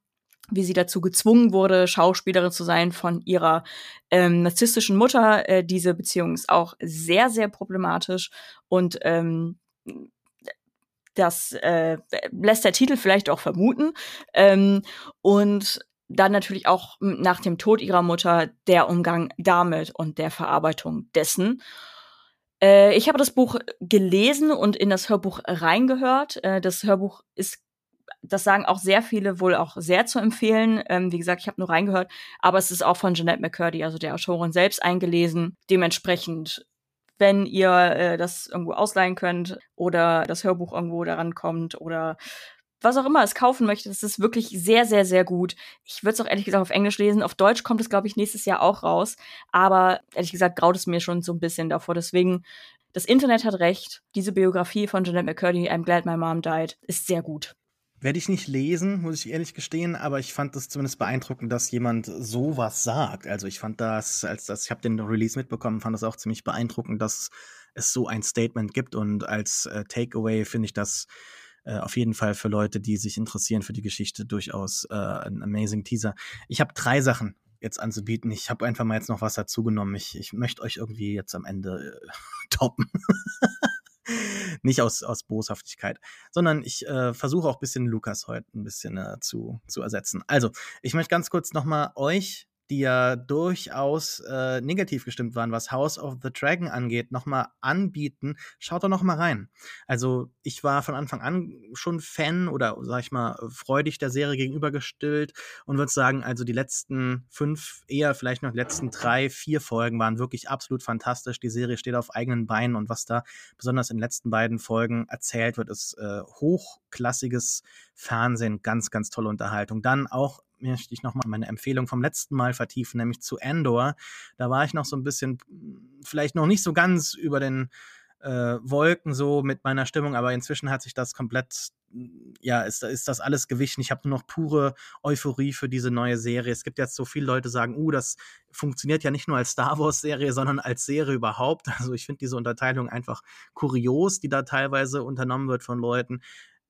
wie sie dazu gezwungen wurde, Schauspielerin zu sein von ihrer ähm, narzisstischen Mutter. Äh, diese Beziehung ist auch sehr, sehr problematisch und ähm, das äh, lässt der Titel vielleicht auch vermuten. Ähm, und dann natürlich auch nach dem Tod ihrer Mutter der Umgang damit und der Verarbeitung dessen. Äh, ich habe das Buch gelesen und in das Hörbuch reingehört. Äh, das Hörbuch ist, das sagen auch sehr viele, wohl auch sehr zu empfehlen. Ähm, wie gesagt, ich habe nur reingehört, aber es ist auch von Jeanette McCurdy, also der Autorin selbst eingelesen. Dementsprechend wenn ihr äh, das irgendwo ausleihen könnt oder das Hörbuch irgendwo daran kommt oder was auch immer es kaufen möchte, das ist wirklich sehr, sehr, sehr gut. Ich würde es auch ehrlich gesagt auf Englisch lesen. Auf Deutsch kommt es, glaube ich, nächstes Jahr auch raus. Aber ehrlich gesagt graut es mir schon so ein bisschen davor. Deswegen, das Internet hat recht. Diese Biografie von Jeanette McCurdy, I'm Glad My Mom Died, ist sehr gut. Werde ich nicht lesen, muss ich ehrlich gestehen, aber ich fand es zumindest beeindruckend, dass jemand sowas sagt. Also ich fand das, als das, ich habe den Release mitbekommen, fand das auch ziemlich beeindruckend, dass es so ein Statement gibt. Und als äh, Takeaway finde ich das äh, auf jeden Fall für Leute, die sich interessieren für die Geschichte, durchaus äh, ein amazing Teaser. Ich habe drei Sachen jetzt anzubieten. Ich habe einfach mal jetzt noch was dazu genommen. Ich, ich möchte euch irgendwie jetzt am Ende äh, toppen. Nicht aus, aus Boshaftigkeit, sondern ich äh, versuche auch ein bisschen Lukas heute ein bisschen äh, zu, zu ersetzen. Also, ich möchte ganz kurz nochmal euch die ja durchaus äh, negativ gestimmt waren, was House of the Dragon angeht, nochmal anbieten. Schaut doch nochmal rein. Also ich war von Anfang an schon Fan oder sag ich mal freudig der Serie gegenübergestellt und würde sagen, also die letzten fünf, eher vielleicht noch die letzten drei, vier Folgen waren wirklich absolut fantastisch. Die Serie steht auf eigenen Beinen und was da besonders in den letzten beiden Folgen erzählt wird, ist äh, hochklassiges Fernsehen, ganz, ganz tolle Unterhaltung. Dann auch möchte ich nochmal meine Empfehlung vom letzten Mal vertiefen, nämlich zu Andor. Da war ich noch so ein bisschen, vielleicht noch nicht so ganz über den äh, Wolken so mit meiner Stimmung, aber inzwischen hat sich das komplett, ja, ist, ist das alles gewichen. Ich habe nur noch pure Euphorie für diese neue Serie. Es gibt jetzt so viele Leute, sagen, uh, das funktioniert ja nicht nur als Star Wars-Serie, sondern als Serie überhaupt. Also ich finde diese Unterteilung einfach kurios, die da teilweise unternommen wird von Leuten.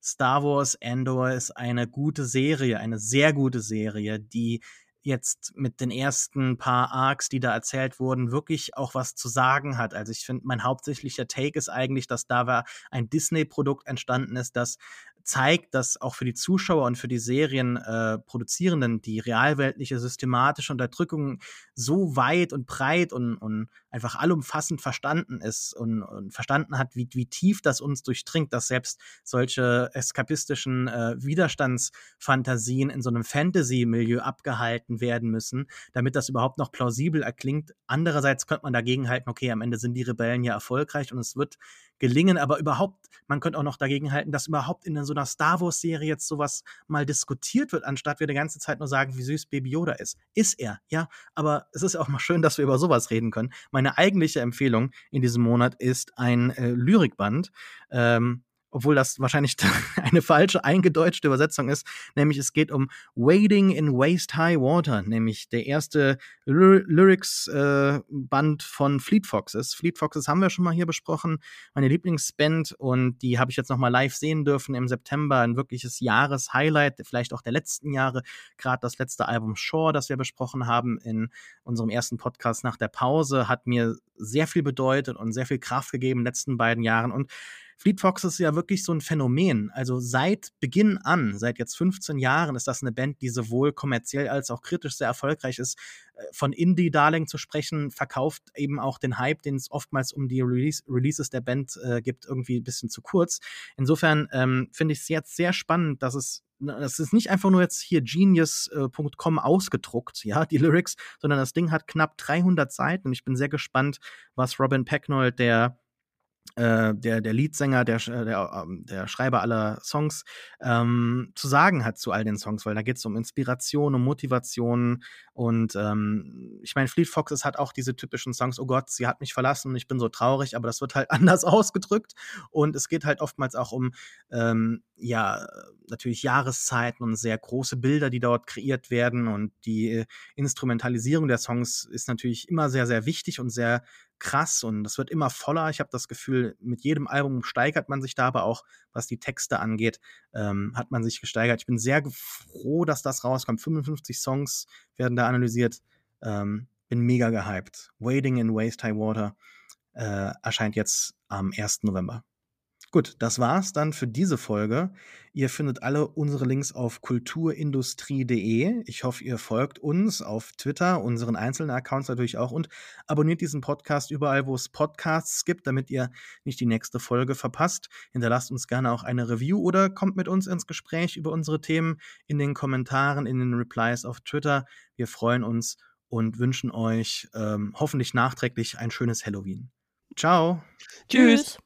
Star Wars Andor ist eine gute Serie, eine sehr gute Serie, die jetzt mit den ersten paar Arcs, die da erzählt wurden, wirklich auch was zu sagen hat. Also ich finde, mein hauptsächlicher Take ist eigentlich, dass da ein Disney-Produkt entstanden ist, das zeigt, dass auch für die Zuschauer und für die Serienproduzierenden äh, die realweltliche systematische Unterdrückung so weit und breit und, und einfach allumfassend verstanden ist und, und verstanden hat, wie, wie tief das uns durchdringt, dass selbst solche eskapistischen äh, Widerstandsfantasien in so einem Fantasy-Milieu abgehalten werden müssen, damit das überhaupt noch plausibel erklingt. Andererseits könnte man dagegen halten, okay, am Ende sind die Rebellen ja erfolgreich und es wird gelingen, aber überhaupt, man könnte auch noch dagegen halten, dass überhaupt in so einer Star Wars-Serie jetzt sowas mal diskutiert wird, anstatt wir die ganze Zeit nur sagen, wie süß Baby Yoda ist. Ist er, ja, aber es ist ja auch mal schön, dass wir über sowas reden können. Meine eigentliche Empfehlung in diesem Monat ist ein äh, Lyrikband. Ähm, obwohl das wahrscheinlich eine falsche eingedeutschte Übersetzung ist, nämlich es geht um Wading in Waist High Water, nämlich der erste Lyrics-Band äh, von Fleet Foxes. Fleet Foxes haben wir schon mal hier besprochen, meine Lieblingsband und die habe ich jetzt noch mal live sehen dürfen im September, ein wirkliches Jahreshighlight, vielleicht auch der letzten Jahre, gerade das letzte Album Shore, das wir besprochen haben in unserem ersten Podcast nach der Pause, hat mir sehr viel bedeutet und sehr viel Kraft gegeben in den letzten beiden Jahren und Fleet Fox ist ja wirklich so ein Phänomen. Also seit Beginn an, seit jetzt 15 Jahren, ist das eine Band, die sowohl kommerziell als auch kritisch sehr erfolgreich ist. Äh, von Indie-Darling zu sprechen, verkauft eben auch den Hype, den es oftmals um die Release Releases der Band äh, gibt, irgendwie ein bisschen zu kurz. Insofern ähm, finde ich es jetzt sehr spannend, dass es das ist nicht einfach nur jetzt hier genius.com ausgedruckt, ja, die Lyrics, sondern das Ding hat knapp 300 Seiten und ich bin sehr gespannt, was Robin Pecknold, der äh, der, der Leadsänger, der, der, ähm, der Schreiber aller Songs, ähm, zu sagen hat zu all den Songs, weil da geht es um Inspiration, um Motivation und ähm, ich meine, Fleet Foxes hat auch diese typischen Songs, oh Gott, sie hat mich verlassen und ich bin so traurig, aber das wird halt anders ausgedrückt. Und es geht halt oftmals auch um, ähm, ja, natürlich Jahreszeiten und sehr große Bilder, die dort kreiert werden und die Instrumentalisierung der Songs ist natürlich immer sehr, sehr wichtig und sehr krass und es wird immer voller. Ich habe das Gefühl, mit jedem Album steigert man sich da, aber auch was die Texte angeht, ähm, hat man sich gesteigert. Ich bin sehr froh, dass das rauskommt. 55 Songs werden da analysiert. Ähm, bin mega gehypt. Waiting in Waste High Water äh, erscheint jetzt am 1. November. Gut, das war's dann für diese Folge. Ihr findet alle unsere Links auf kulturindustrie.de. Ich hoffe, ihr folgt uns auf Twitter, unseren einzelnen Accounts natürlich auch und abonniert diesen Podcast überall, wo es Podcasts gibt, damit ihr nicht die nächste Folge verpasst. Hinterlasst uns gerne auch eine Review oder kommt mit uns ins Gespräch über unsere Themen in den Kommentaren, in den Replies auf Twitter. Wir freuen uns und wünschen euch ähm, hoffentlich nachträglich ein schönes Halloween. Ciao. Tschüss.